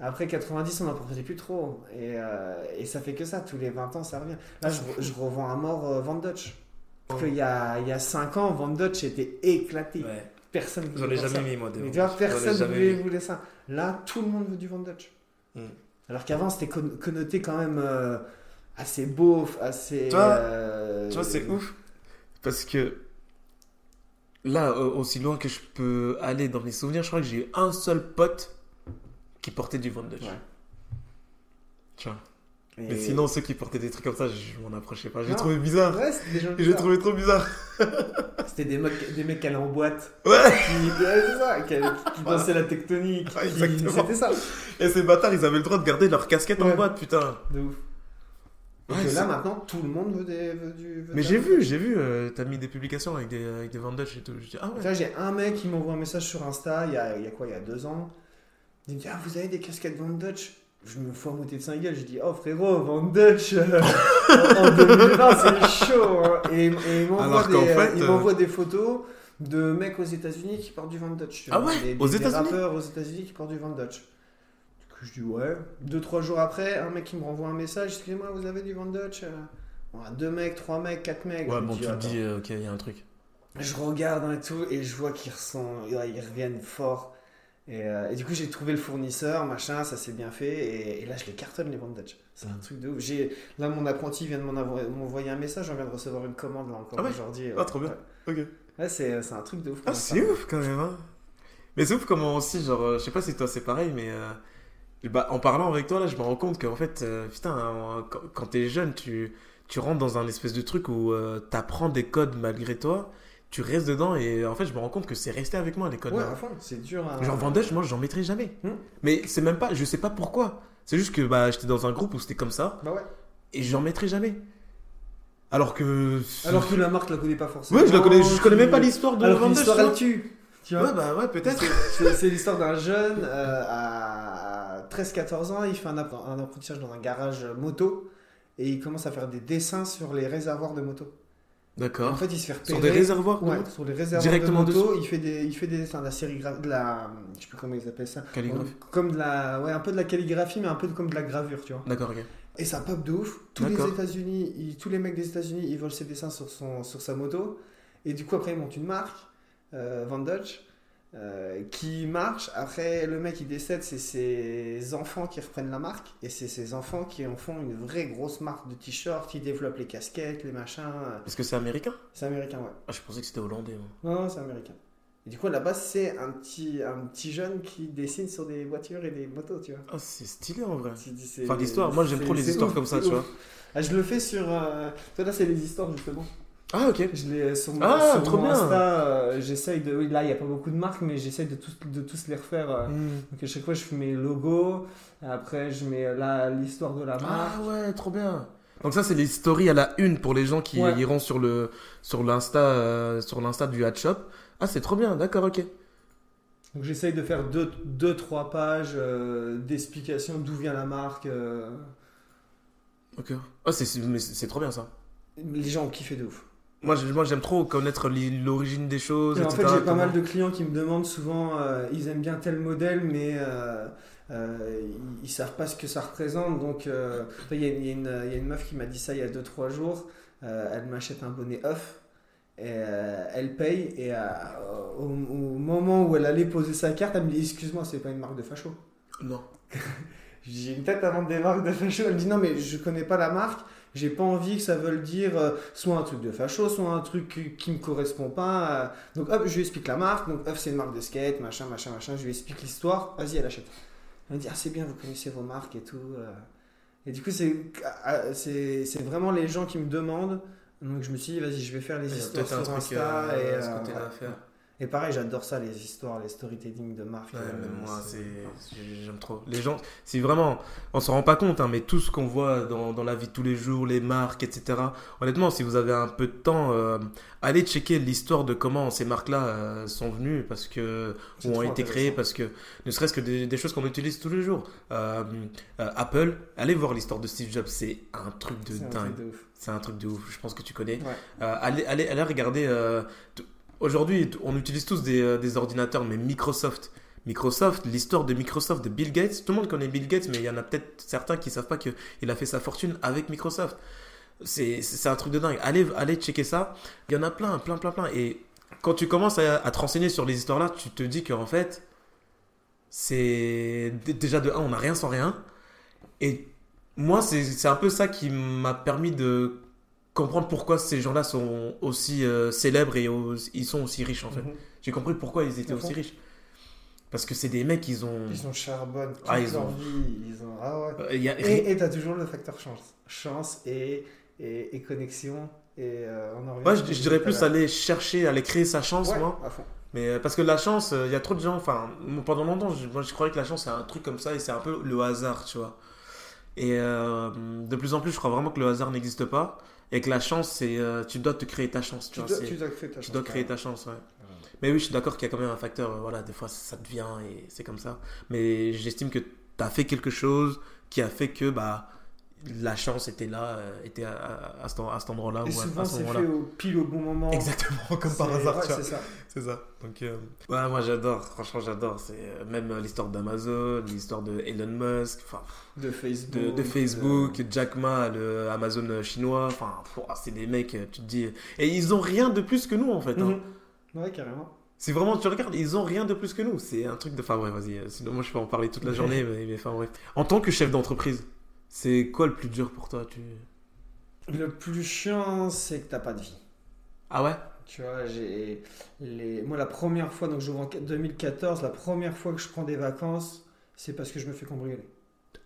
Après 90, on n'en portait plus trop. Et, euh, et ça fait que ça, tous les 20 ans, ça revient. Là, je, je revends à mort euh, Van Dutch. Parce qu'il y a, il y a 5 ans, Van Dutch était éclaté. Ouais. Personne ne J'en ai jamais mis, moi, des Mais tu vois, personne ne voulait, voulait ça. Là, tout le monde veut du Van Dutch. Mm. Alors qu'avant, c'était con- connoté quand même euh, assez beauf, assez. Tu vois, euh, Tu vois, c'est ouf. Parce que là, aussi loin que je peux aller dans mes souvenirs, je crois que j'ai eu un seul pote qui portait du Van Dutch. Ouais. Tu vois. Et- Mais sinon, ceux qui portaient des trucs comme ça, je m'en approchais pas. J'ai trouvé bizarre. Ouais, des gens J'ai trouvé trop bizarre. C'était des mecs, des mecs qui allaient en boîte, Ouais. qui, ouais, c'est ça, qui, dansaient la tectonique. Ouais. C'était ça. Et ces bâtards, ils avaient le droit de garder leur casquette en boîte, putain. De ouf. Et Ouais, que là, maintenant, tout le monde veut, des, veut du. veut Mais j'ai vu, j'ai vu, euh, t'as mis des publications avec des, avec des Van Dutch et tout. Je dis, ah ouais. j'ai un mec qui m'envoie un message sur Insta, il y a, il y a quoi, il y a deux ans. Il me dit Ah, vous avez des casquettes Van Dutch Je me fous à moitié de sa gueule. Je dis Oh, frérot, Van Dutch euh, en 2020, c'est chaud. hein. Et, et il m'envoie Alors des, qu'en fait, il euh, m'envoie des photos de mecs aux États-Unis qui portent du Van Dutch. Ah ouais Des, Aux des États-Unis rappeurs aux États-Unis qui portent du Van Dutch. Du coup, je dis Ouais. Deux, trois jours après, un mec qui me renvoie un message Excusez-moi, vous avez du Van Dutch Euh, bon, Deux mecs, trois mecs, quatre mecs. Ouais, bon, tu te dis, euh, ok, il y a un truc. Je regarde et tout et je vois qu'ils ils reviennent fort. Et, euh, et du coup, j'ai trouvé le fournisseur, machin, ça s'est bien fait. Et, et là, je les cartonne les Dutch. C'est un truc de ouf. Là, mon apprenti vient de m'en envo- m'envoyer un message. On vient de recevoir une commande là encore Ah ouais aujourd'hui. Ah, trop bien. Ouais, Ok. Ouais, c'est, c'est un truc de ouf. Ah, c'est ouf quand même, hein. Mais c'est ouf comment aussi, genre, euh, je sais pas si toi c'est pareil, mais euh, bah, en parlant avec toi là, je me rends compte qu'en fait, euh, putain, hein, quand, t'es jeune, tu, tu rentres dans un espèce de truc où euh, t'apprends des codes malgré toi, tu restes dedans et en fait, je me rends compte que c'est resté avec moi les codes. Ouais, là. à fond, c'est dur. à- Genre Van Dutch, moi j'en mettrai jamais. Hmm. Mais c'est même pas, je sais pas pourquoi. C'est juste que bah, j'étais dans un groupe où c'était comme ça Bah ouais. et j'en mettrai jamais. Alors que. Alors que la marque la connaît pas forcément. Ouais, je la connais, je connais même pas l'histoire de Alors Van l'histoire elle tue. Tu vois Ouais, bah ouais, peut-être. C'est l'histoire d'un jeune euh, à 13-14 ans, il fait un apprentissage dans un garage moto et il commence à faire des dessins sur les réservoirs de moto. En D'accord. fait, il se fait repérer. Sur des réservoirs Ouais, sur les réservoirs Directement de moto, il fait des il fait des dessins de la sérigraphie de la je sais plus comment ils appellent ça. Calligraphie. Comme de la ouais, un peu de la calligraphie mais un peu comme de la gravure, tu vois. D'accord, ok. Et ça pop de ouf. Tous les. États-Unis, tous les mecs des États-Unis, ils volent ses dessins sur, son, sur sa moto. Et du coup, après, ils montent une marque, euh, Van Dutch, euh, qui marche. Après, le mec, il décède, c'est ses enfants qui reprennent la marque. Et c'est ses enfants qui en font une vraie grosse marque de t-shirts. Ils développent les casquettes, les machins. Est-ce que c'est américain? C'est américain, ouais. Ah, je pensais que c'était hollandais, moi. Non, non, c'est américain. Et du coup, à la base, c'est un petit, un petit jeune qui dessine sur des voitures et des motos, tu vois. Ah, c'est stylé en vrai. Enfin, l'histoire, moi j'aime trop les histoires ouf, comme ça, tu ouf. vois. Ah, je le fais sur. Euh... Toi, là, c'est les histoires, justement. Ah, ok. Je l'ai sur mon, Ah, sur trop mon bien. Insta. euh, j'essaye de. Oui, là, il n'y a pas beaucoup de marques, mais j'essaye de tous, de tous les refaire. euh. Hmm. Donc, à chaque fois, je fais mes logos. Après, je mets là l'histoire de la marque. Ah ouais, trop bien. Donc ça c'est les stories à la une pour les gens qui Ouais. iront sur le sur l'insta euh, sur l'insta du hat shop. Ah c'est trop bien, d'accord, ok. Donc, j'essaye de faire deux, deux trois pages euh, d'explication d'où vient la marque. euh. Ok. Ah c'est c'est- mais c'est c'est trop bien ça. Les gens ont kiffé de ouf. Moi j'ai- moi j'aime trop connaître l'origine des choses. Et en fait, j'ai pas mal de clients qui me demandent souvent, euh, ils aiment bien tel modèle, mais euh, euh, ils, ils savent pas ce que ça représente. Donc, il y, a- y une- il y a une meuf qui m'a dit ça il y a 2-3 jours. Elle m'achète un bonnet off. Et, elle paye et au, au moment où elle allait poser sa carte, elle me dit Excuse-moi, c'est pas une marque de facho. Non. J'ai une tête à vendre des marques de facho. Elle me dit Non, mais je connais pas la marque. J'ai pas envie que ça veuille dire euh, soit un truc de facho, soit un truc qui- qui me correspond pas. euh. Donc hop, je lui explique la marque. Donc hop, c'est une marque de skate, machin, machin, machin. Je lui explique l'histoire. Vas-y, elle achète. Elle me dit Ah, c'est bien, vous connaissez vos marques et tout. euh. Et du coup, c'est ah, c'est vraiment les gens qui me demandent. Donc je me suis dit Vas-y, je vais faire les histoires sur Insta. et, ce côté-là à faire. Et pareil, j'adore ça, les histoires, les storytelling de marques. Ouais, euh, moi, c'est- j'aime trop. Les gens, c'est vraiment, on s'en rend pas compte, hein, mais tout ce qu'on voit dans, dans la vie de tous les jours, les marques, etc. Honnêtement, si vous avez un peu de temps, euh, allez checker l'histoire de comment ces marques-là euh, sont venues, parce que ou ont été créées, parce que ne serait-ce que des, des choses qu'on utilise tous les jours. Euh, Apple, allez voir l'histoire de Steve Jobs, c'est un truc de c'est un dingue. truc de ouf. C'est un truc de ouf. Je pense que tu connais. Ouais. Allez, allez, allez regarder. Aujourd'hui, on utilise tous des, euh, des ordinateurs, mais Microsoft. Microsoft, l'histoire de Microsoft, de Bill Gates. Tout le monde connaît Bill Gates, mais il y en a peut-être certains qui savent pas qu'il a fait sa fortune avec Microsoft. C'est un truc de dingue. Allez, allez checker ça. Il y en a plein, plein, plein, plein. Et quand tu commences à, à te renseigner sur les histoires-là, tu te dis qu'en fait, c'est déjà de un, on n'a rien sans rien. Et moi, c'est un peu ça qui m'a permis de comprendre pourquoi ces gens-là sont aussi euh, célèbres et ils sont aussi riches en fait. Mhm. J'ai compris pourquoi ils étaient aussi riches. Parce que c'est des mecs, ils ont. Ils ont charbonne toute Ah, ils leur ont- vie. Ils ont... Ah ouais. Euh, il y a- Et t'as toujours le facteur chance. Chance et, et, et connexion. Et euh, on en je, dirais plus aller chercher, aller créer sa chance, Ouais, moi. à fond. Mais euh, parce que la chance, euh, il y a trop de gens. Enfin, pendant longtemps, je, moi, je croyais que la chance, c'est un truc comme ça et c'est un peu le hasard, tu vois. Et euh, de plus en plus, je crois vraiment que le hasard n'existe pas et que la chance, c'est. euh, tu dois te créer ta chance, tu, Tu vois. dois, tu dois créer ta tu chance. dois créer ouais. ta chance, ouais. Mais oui, je suis d'accord qu'il y a quand même un facteur, euh, voilà, des fois ça te vient et c'est comme ça. Mais j'estime que tu as fait quelque chose qui a fait que bah, la chance était là, euh, était à, à- à cet endroit-là Et ou souvent, c'est fait au, pile au bon moment. Exactement, comme par hasard, ouais, c'est ça. C'est ça. Donc, euh, ouais, moi j'adore, franchement j'adore. C'est euh, même euh, l'histoire d'Amazon, l'histoire de Elon Musk, enfin, De Facebook. de, de Facebook, Jack Ma, le Amazon chinois. Enfin, c'est des mecs, tu te dis. Et ils ont rien de plus que nous en fait. hein. Mhm. Ouais, carrément. C'est vraiment, tu regardes, ils ont rien de plus que nous. C'est un truc de. Enfin, bref, vas-y. Sinon, moi, je peux en parler toute la journée, mais, mais enfin, bref. En tant que chef d'entreprise, c'est quoi le plus dur pour toi tu... Le plus chiant, c'est que t'as pas de vie. Ah ouais? Tu vois, j'ai les... moi la première fois, donc j'ouvre en 2014, la première fois que je prends des vacances, c'est parce que je me fais cambrioler.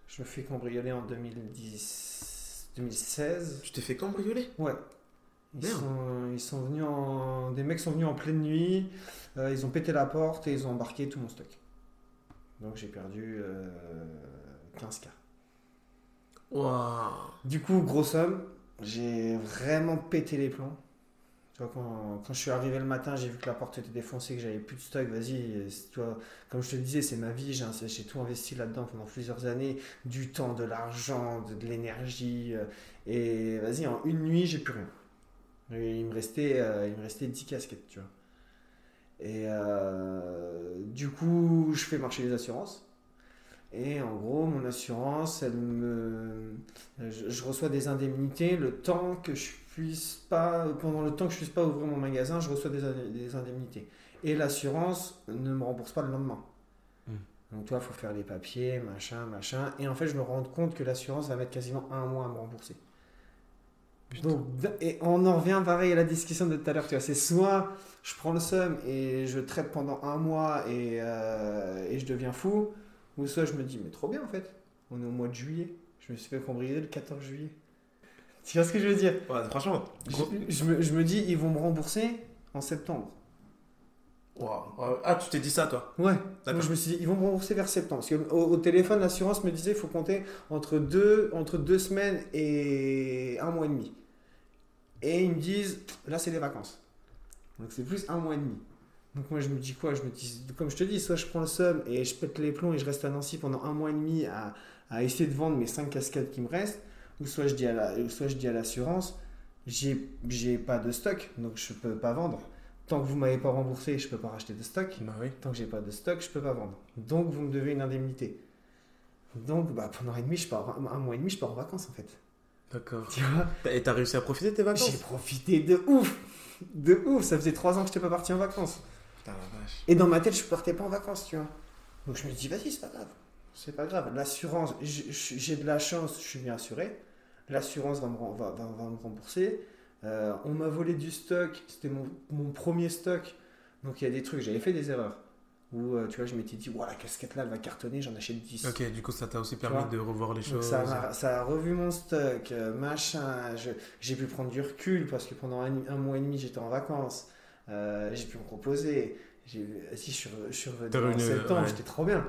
Je me fais cambrioler en 2010, 2016. Tu t'es fait cambrioler? Ouais. Ils sont, ils sont venus en... Des mecs sont venus en pleine nuit, euh, ils ont pété la porte et ils ont embarqué tout mon stock. Donc j'ai perdu euh, 15K. Du coup, grosse somme. j'ai vraiment pété les plombs. Tu vois, quand, quand je suis arrivé le matin, j'ai vu que la porte était défoncée, que j'avais plus de stock. Vas-y, comme je te le disais, c'est ma vie. J'ai tout investi là-dedans pendant plusieurs années. Du temps, de l'argent, de, l'énergie. euh, Et vas-y, en une nuit, j'ai plus rien. Il me restait, euh, il me restait 10 casquettes, tu vois. Et euh, du coup, je fais marcher les assurances. Et en gros, mon assurance, elle me, je, je reçois des indemnités le temps que je puisse pas, pendant le temps que je puisse pas ouvrir mon magasin, je reçois des, indemnités. Et l'assurance ne me rembourse pas le lendemain. Hmm. Donc toi, il faut faire les papiers, machin, machin. Et en fait, je me rends compte que l'assurance va mettre quasiment un mois à me rembourser. Putain. Donc, et on en revient pareil à la discussion de tout à l'heure. Tu vois, c'est soit je prends le seum et je traite pendant un mois et, euh, et je deviens fou, ou soit je me dis, mais trop bien en fait. On est au mois de juillet. Je me suis fait cambrioler le 14 juillet. Tu vois ce que je veux dire? Ouais, franchement, gros- je, je me, je me dis, ils vont me rembourser en septembre. Ah, tu t'es dit ça, toi? Ouais. D'accord. Donc je me suis dit, ils vont me rembourser vers septembre. Parce au téléphone, l'assurance me disait, il faut compter entre deux, entre deux semaines et un mois et demi. Et ils me disent, là, c'est les vacances. Donc c'est plus un mois et demi. Donc moi, je me dis quoi? Je me dis, comme je te dis, soit je prends le seum et je pète les plombs et je reste à Nancy pendant un mois et demi à, à essayer de vendre mes cinq casquettes qui me restent, ou soit je dis à la, ou soit je dis à l'assurance, j'ai j'ai pas de stock, donc je peux pas vendre. Tant que vous m'avez pas remboursé, je peux pas racheter de stock. Bah oui. Tant que j'ai pas de stock, je peux pas vendre. Donc vous me devez une indemnité. Donc bah, pendant un, demi, je pars, un mois et demi, je pars en vacances en fait. D'accord. Tu vois? Et t'as réussi à profiter de tes J'ai vacances profité de ouf De ouf Ça faisait trois ans que je n'étais pas parti en vacances. Putain, la vache. Et dans ma tête, je partais pas en vacances, tu vois. Donc je me dis, vas-y, c'est pas grave. C'est pas grave. L'assurance, j'ai de la chance, je suis bien assuré. L'assurance va me, ren- va, va- va me rembourser. Euh, on m'a volé du stock, c'était mon, mon premier stock. Donc il y a des trucs, j'avais fait des erreurs. Où euh, tu vois, je m'étais dit, voilà, la casquette là, elle va cartonner, j'en achète 10. Ok, du coup, ça t'a aussi permis de revoir les Donc choses. ça, a revu mon stock, euh, machin. J'ai pu prendre du recul parce que pendant un, un mois et demi j'étais en vacances. Euh, j'ai pu me reposer. J'ai- Si je suis, re- je suis revenu en septembre, ouais. j'étais trop bien.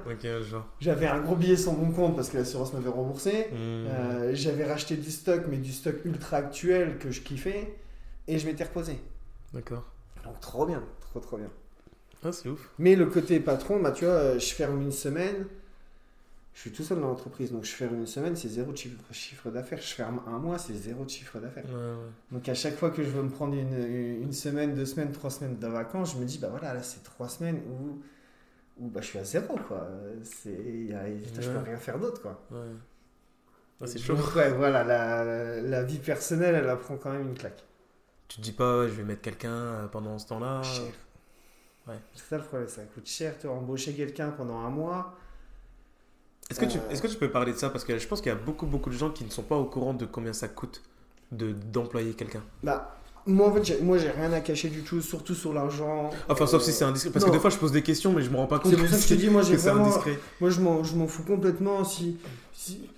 J'avais un gros billet sur mon compte parce que l'assurance m'avait remboursé. Hmm. Euh, J'avais racheté du stock, mais du stock ultra actuel que je kiffais. Et je m'étais reposé. D'accord. Donc trop bien, trop trop bien. Ah, c'est ouf. Mais le côté patron, bah, tu vois, euh, je ferme une semaine. Je suis tout seul dans l'entreprise, donc je ferme une semaine, c'est zéro de chiffre, d'affaires. Je ferme un mois, c'est zéro de chiffre d'affaires. Ouais, ouais. Donc à chaque fois que je veux me prendre une, une semaine, deux semaines, trois semaines de vacances, je me dis, bah voilà, là c'est trois semaines où, où bah, je suis à zéro, quoi. Y a- je peux rien faire d'autre, quoi. ouais. Ah, c'est chaud. Donc, ouais, voilà, la, la vie personnelle, elle apprend quand même une claque. Tu te dis pas, je vais mettre quelqu'un euh, pendant ce temps-là. Cher. ouais. C'est ça le problème, ça coûte cher, tu embaucher quelqu'un pendant un mois. Est-ce que, tu, Euh. est-ce que tu peux parler de ça? Parce que je pense qu'il y a beaucoup, beaucoup de gens qui ne sont pas au courant de combien ça coûte de, d'employer quelqu'un. Bah, moi en fait, j'ai, moi j'ai rien à cacher du tout, surtout sur l'argent. Enfin, sauf Euh, si c'est indiscret. Parce non. que des fois, je pose des questions, mais je me rends pas compte C'est pour ça que je te dis, moi j'ai vraiment. Moi je m'en, je m'en fous complètement si, si-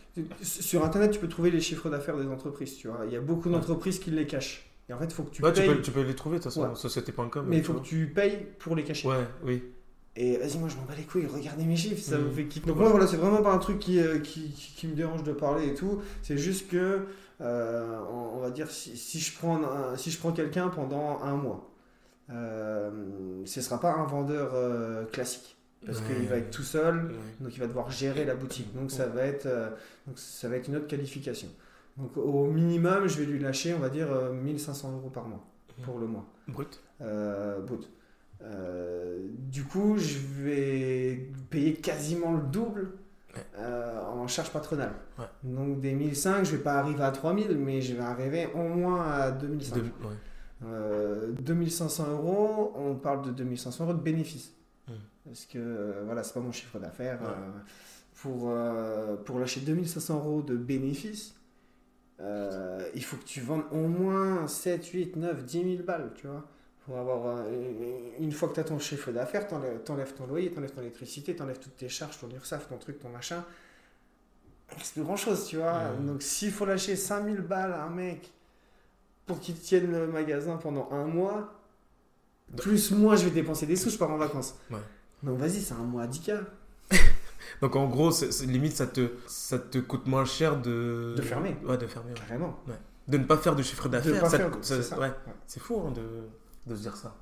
Sur internet, tu peux trouver les chiffres d'affaires des entreprises, tu vois. Il y a beaucoup d'entreprises qui les cachent. Et en fait, il faut que tu Ouais, tu, payes. peux, tu peux les trouver de toute façon, Ouais. société.com. mais il tu faut vois. que tu payes pour les cacher. Ouais, oui. Et vas-y, moi je m'en bats les couilles, regardez mes chiffres, ça me fait kiffer. Donc, moi voilà, c'est vraiment pas un truc qui, euh, qui, qui- qui me dérange de parler et tout. C'est juste que, euh, on, on va dire, si, si je prends, un- si je prends quelqu'un pendant un mois, euh, ce sera pas un vendeur euh, classique. Parce Ouais. qu'il va être tout seul, Ouais. donc il va devoir gérer la boutique. Donc ça va être, euh, donc ça va être une autre qualification. Donc au minimum, je vais lui lâcher, on va dire, euh, 1500 euros par mois pour le mois. Brut. Euh, brut. Euh, du coup, je vais payer quasiment le double Ouais. euh, en charge patronale. Ouais. Donc des 1005, je vais pas arriver à 3000, mais je vais arriver au moins à 2005. De- ouais. Euh, 2500 euros, on parle de 2500 euros de bénéfices. Hmm. Parce que euh, voilà, c'est pas mon chiffre d'affaires. Ouais. euh, pour, pour lâcher 2500 euros de bénéfices, euh, il faut que tu vendes au moins 7, 8, 9, 10 000 balles, tu vois. Pour avoir, euh, une fois que tu as ton chiffre d'affaires, t'enlèves t'enlèves ton loyer, t'enlèves ton électricité, t'enlèves toutes tes charges, ton URSAF, ton truc, ton machin. C'est plus grand chose, tu vois. Donc s'il faut lâcher 5000 balles à un mec pour qu'il tienne le magasin pendant un mois, plus moi je vais dépenser des sous, je pars en vacances. Ouais. Donc vas-y, c'est un mois à 10K. Donc en gros, c'est- c'est- limite, ça te, ça te coûte moins cher de... De fermer. Ouais, de fermer. Carrément. Ouais. De ne pas faire de chiffre De d'affaires. pas ça- faire- ça- c'est ça. ouais. Ouais. C'est fou hein, de, de se dire ça.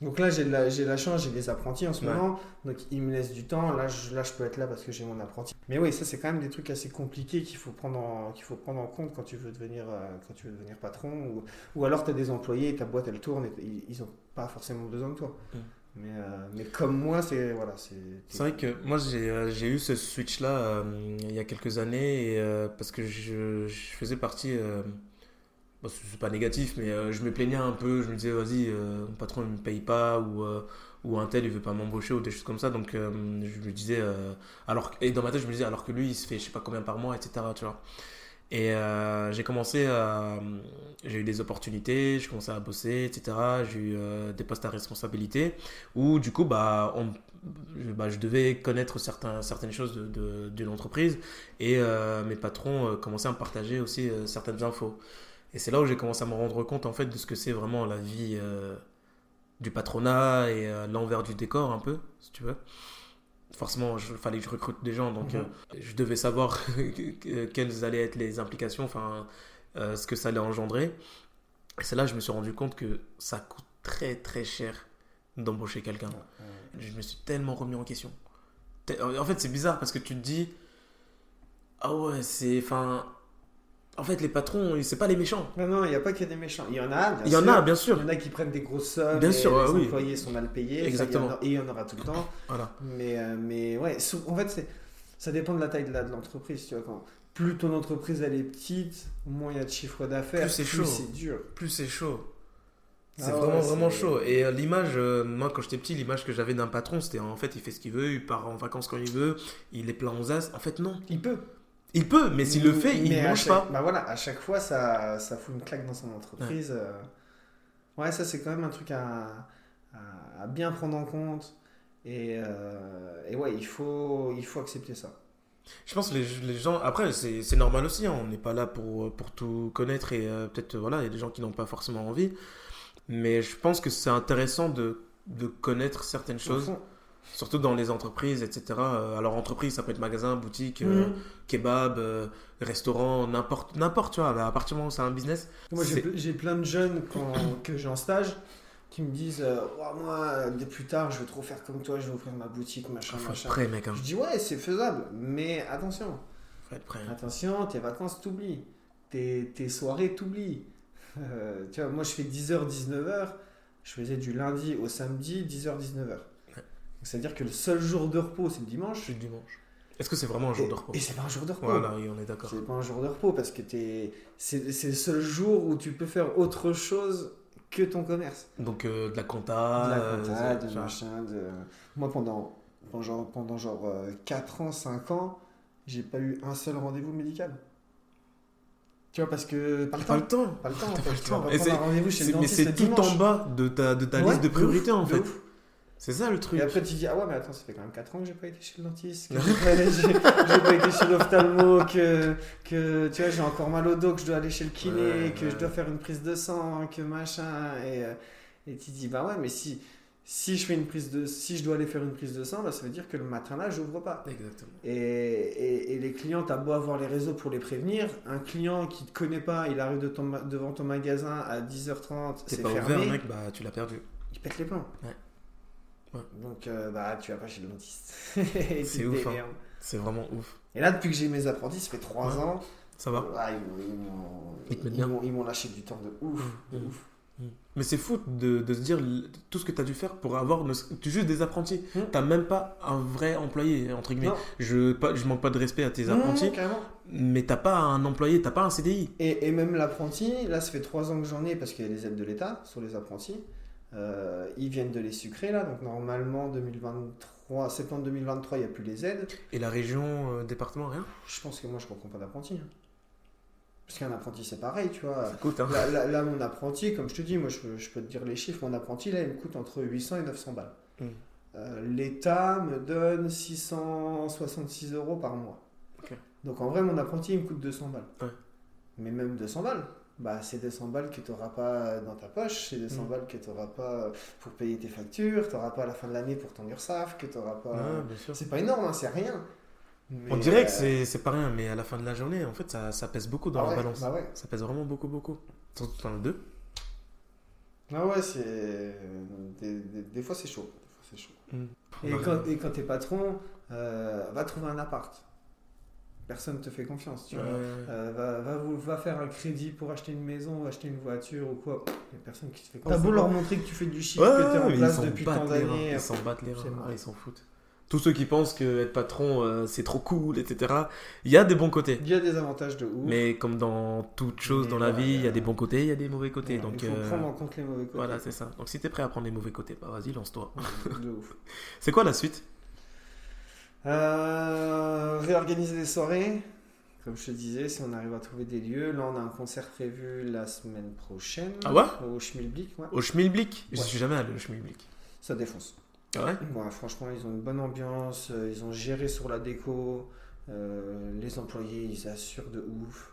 Donc là, j'ai la, la chance, j'ai des apprentis en ce Ouais. moment. Donc ils me laissent du temps. Là je, là, je peux être là parce que j'ai mon apprenti. Mais oui, ça, c'est quand même des trucs assez compliqués qu'il faut, prendre en, faut prendre en compte quand tu veux devenir, euh, quand tu veux devenir patron. Ou, ou alors, tu as des employés, ta boîte, elle tourne et ils- n'ont pas forcément besoin de toi. Mm. Mais, euh, mais comme moi, c'est. Voilà, c'est, vrai que moi j'ai euh, eu ce switch là il y a quelques années et, parce que je, je faisais partie bon, c'est pas négatif mais euh, je me plaignais un peu je me disais vas-y euh, mon patron il me paye pas ou euh, ou un tel il veut pas m'embaucher ou des choses comme ça. Donc je me disais alors et dans ma tête je me disais alors que lui il se fait je sais pas combien par mois etc tu vois. Et j'ai commencé à j'ai eu des opportunités j'ai commencé à bosser etc j'ai eu des postes à responsabilité où du coup bah je, bah, je devais connaître certains, certaines choses de, de- d'une entreprise et mes patrons commençaient à me partager aussi certaines infos. Et c'est là où j'ai commencé à me rendre compte en fait de ce que c'est vraiment la vie euh, du patronat et euh, l'envers du décor un peu, si tu veux. Forcément, il fallait que je recrute des gens, donc Mhm. euh, je devais savoir quelles allaient être les implications, enfin ce que ça allait engendrer. Et c'est là que je me suis rendu compte que ça coûte très très cher d'embaucher quelqu'un je me suis tellement remis en question. En fait, c'est bizarre parce que tu te dis, ah ouais, c'est, enfin, en fait, les patrons, c'est pas les méchants. Non, non, il n'y a pas que des méchants. Il y en a, bien Il y en sûr. a, bien Il sûr. y en a qui prennent des grosses sommes. Bien et sûr, les oui. employés sont mal payés. ça, Exactement. il y en a- et il y en aura tout le temps. Voilà. Mais, euh, mais ouais, en fait, c'est, ça dépend de la taille de, l'entreprise. Tu vois, quand, plus ton entreprise elle est petite, moins il y a de chiffre d'affaires, Plus c'est chaud. c'est dur. Plus c'est chaud. C'est Ah vraiment, ouais, vraiment c'est- chaud. Et euh, l'image, euh, moi, quand j'étais petit, l'image que j'avais d'un patron, c'était en fait, il fait ce qu'il veut, il part en vacances quand il veut, il est plein aux as. En fait, non. Il peut. Il peut, mais s'il le fait, il à mange chaque- pas. Bah voilà, à chaque fois, ça, ça fout une claque dans son entreprise. euh. Ouais, ça, c'est quand même un truc à, à- à bien prendre en compte. Et, euh, et ouais, il faut, il faut accepter ça. Je pense que les, les gens. Après, c'est normal aussi. hein, On n'est pas là pour, pour tout connaître et euh, peut-être, voilà, il y a des gens qui n'ont pas forcément envie. Mais je pense que c'est intéressant de, de connaître certaines choses, fond, surtout dans les entreprises, etc. Euh, Alors, entreprise, ça peut être magasin, boutique, euh, Mhm. kebab, euh, restaurant, n'importe, n'importe, tu vois. Mais à partir du moment où c'est un business, Moi, j'ai plein de jeunes quand, que j'ai en stage qui me disent euh, Moi, dès plus tard, je veux trop faire comme toi, je veux ouvrir ma boutique, machin, faut être prêt, mec. hein. Je dis Ouais, c'est faisable, mais attention, Faut être prêt. attention, tes vacances, t'oublies. Tes, tes soirées, t'oublies. Tu vois, moi, je fais 10h, 19h. Je faisais du lundi au samedi, 10h, 19h. C'est-à-dire que le seul jour de repos, c'est le dimanche. Suis le dimanche. Est-ce que c'est vraiment un jour Et- de repos Et c'est pas un jour de repos. Voilà, oui, on est d'accord. C'est pas un jour de repos parce que t'es- c'est c'est le seul jour où tu peux faire autre chose que ton commerce. Donc, euh, de la de compta. la euh, compta, de machin, de... Moi, pendant, pendant genre, pendant genre euh, 4 ans, 5 ans, j'ai pas eu un seul rendez-vous médical. Tu vois, parce que pas le Pas temps. le temps. Pas le temps, pas le temps. Et c'est- un rendez-vous chez le C'est- mais c'est tout en bas de ta, de ta Ouais, liste de priorités en de fait. C'est ça le truc. Et après, tu dis, ah ouais, mais attends, ça fait quand même 4 ans que j'ai pas été chez le dentiste, que j'ai pas, j'ai- j'ai pas été chez l'ophtalmo, que, que tu vois, j'ai encore mal au dos, que je dois aller chez le kiné, Ouais, que ouais. je dois faire une prise de sang, que machin. Et, euh, et tu dis, bah ouais, mais si, si, je fais une prise de, si je dois aller faire une prise de sang, bah, ça veut dire que le matin là, j'ouvre pas. Exactement. Et, et, et les clients, t'as beau avoir les réseaux pour les prévenir, un client qui te connaît pas, il arrive de ton ma- devant ton magasin à 10h30, T'es c'est pas fermé, ouvert, mec, bah tu l'as perdu. il pète les plombs. Ouais. Ouais. Donc, euh, bah, tu vas pas chez le dentiste. Tu C'est ouf, hein. C'est vraiment ouf. Et là, depuis que j'ai mes apprentis, ça fait 3 Ouais. ans, Ça va ouais, ils m'ont- ils m'ont- lâché du temps de ouf. de Mmh. ouf. Mais c'est fou de, de se dire tout ce que tu as dû faire pour avoir tu- juste des apprentis. Mm. T'as même pas un vrai employé, entre guillemets. Non. Je, pas, je manque pas de respect à tes apprentis, Mmh, carrément. mais t'as pas un employé, t'as pas un CDI. Et, et même l'apprenti, là, ça fait 3 ans que j'en ai parce qu'il y a les aides de l'État sur les apprentis. Euh, ils viennent de les sucrer là, donc normalement 2023, septembre 2023, il n'y a plus les aides. Et la région, euh, département, rien? Je pense que moi je comprends pas d'apprenti. hein. Parce qu'un apprenti c'est pareil, tu vois. Ça coûte, hein. Là, là- là, mon apprenti, comme je te dis, moi je, peux- je peux te dire les chiffres, mon apprenti là il me coûte entre 800 et 900 balles. Mm. Euh, L'État me donne 666 euros par mois. Donc en vrai, mon apprenti il me coûte 200 balles. Ouais. Mais même 200 balles, bah, c'est 200 balles que tu n'auras pas dans ta poche, c'est 200 Mm. balles que tu n'auras pas pour payer tes factures, tu n'auras pas à la fin de l'année pour ton URSAF, que tu n'auras pas. Ouais, bien sûr. C'est pas énorme, hein, c'est rien. On dirait que euh, c'est c'est pas rien, mais à la fin de la journée, en fait, ça, ça pèse beaucoup dans ah la ouais, balance. bah ouais. Ça pèse vraiment beaucoup, beaucoup. Surtout dans le 2. Ah ouais, c'est. Des, des- des fois, c'est chaud. Des fois, c'est chaud. Et On a- quand, et quand t'es patron, euh, va trouver un appart. Personne te fait confiance, tu vois. Euh, va, va, vous- va faire un crédit pour acheter une maison, acheter une voiture ou quoi. Il y a personne qui te fait confiance. T'as beau leur montrer que tu fais du chiffre, Ouais, que t'es en place s'en depuis battent tant les reins, d'années. Ils s'en battent les reins, ils s'en foutent. Tous ceux qui pensent que être patron, euh, c'est trop cool, etc. Il y a des bons côtés. Il y a des avantages de ouf. Mais comme dans toute chose Mais dans la voilà, vie, il y a euh, des bons côtés, il y a des mauvais côtés. Voilà, donc il faut euh, prendre en compte les mauvais côtés. voilà, c'est ça. Donc si t'es prêt à prendre les mauvais côtés, bah vas-y, lance-toi. de ouf. C'est quoi la suite? Euh, réorganiser les soirées. Comme je te disais, si on arrive à trouver des lieux, là on a un concert prévu la semaine prochaine. Ah ouais? Au Schmilblick, ouais. Au Schmilblick? Je Ouais. suis jamais allé au Schmilblick. Ça défonce. Ah ouais? Ouais, franchement, ils ont une bonne ambiance, euh, ils ont géré sur la déco, euh, les employés, ils assurent de ouf.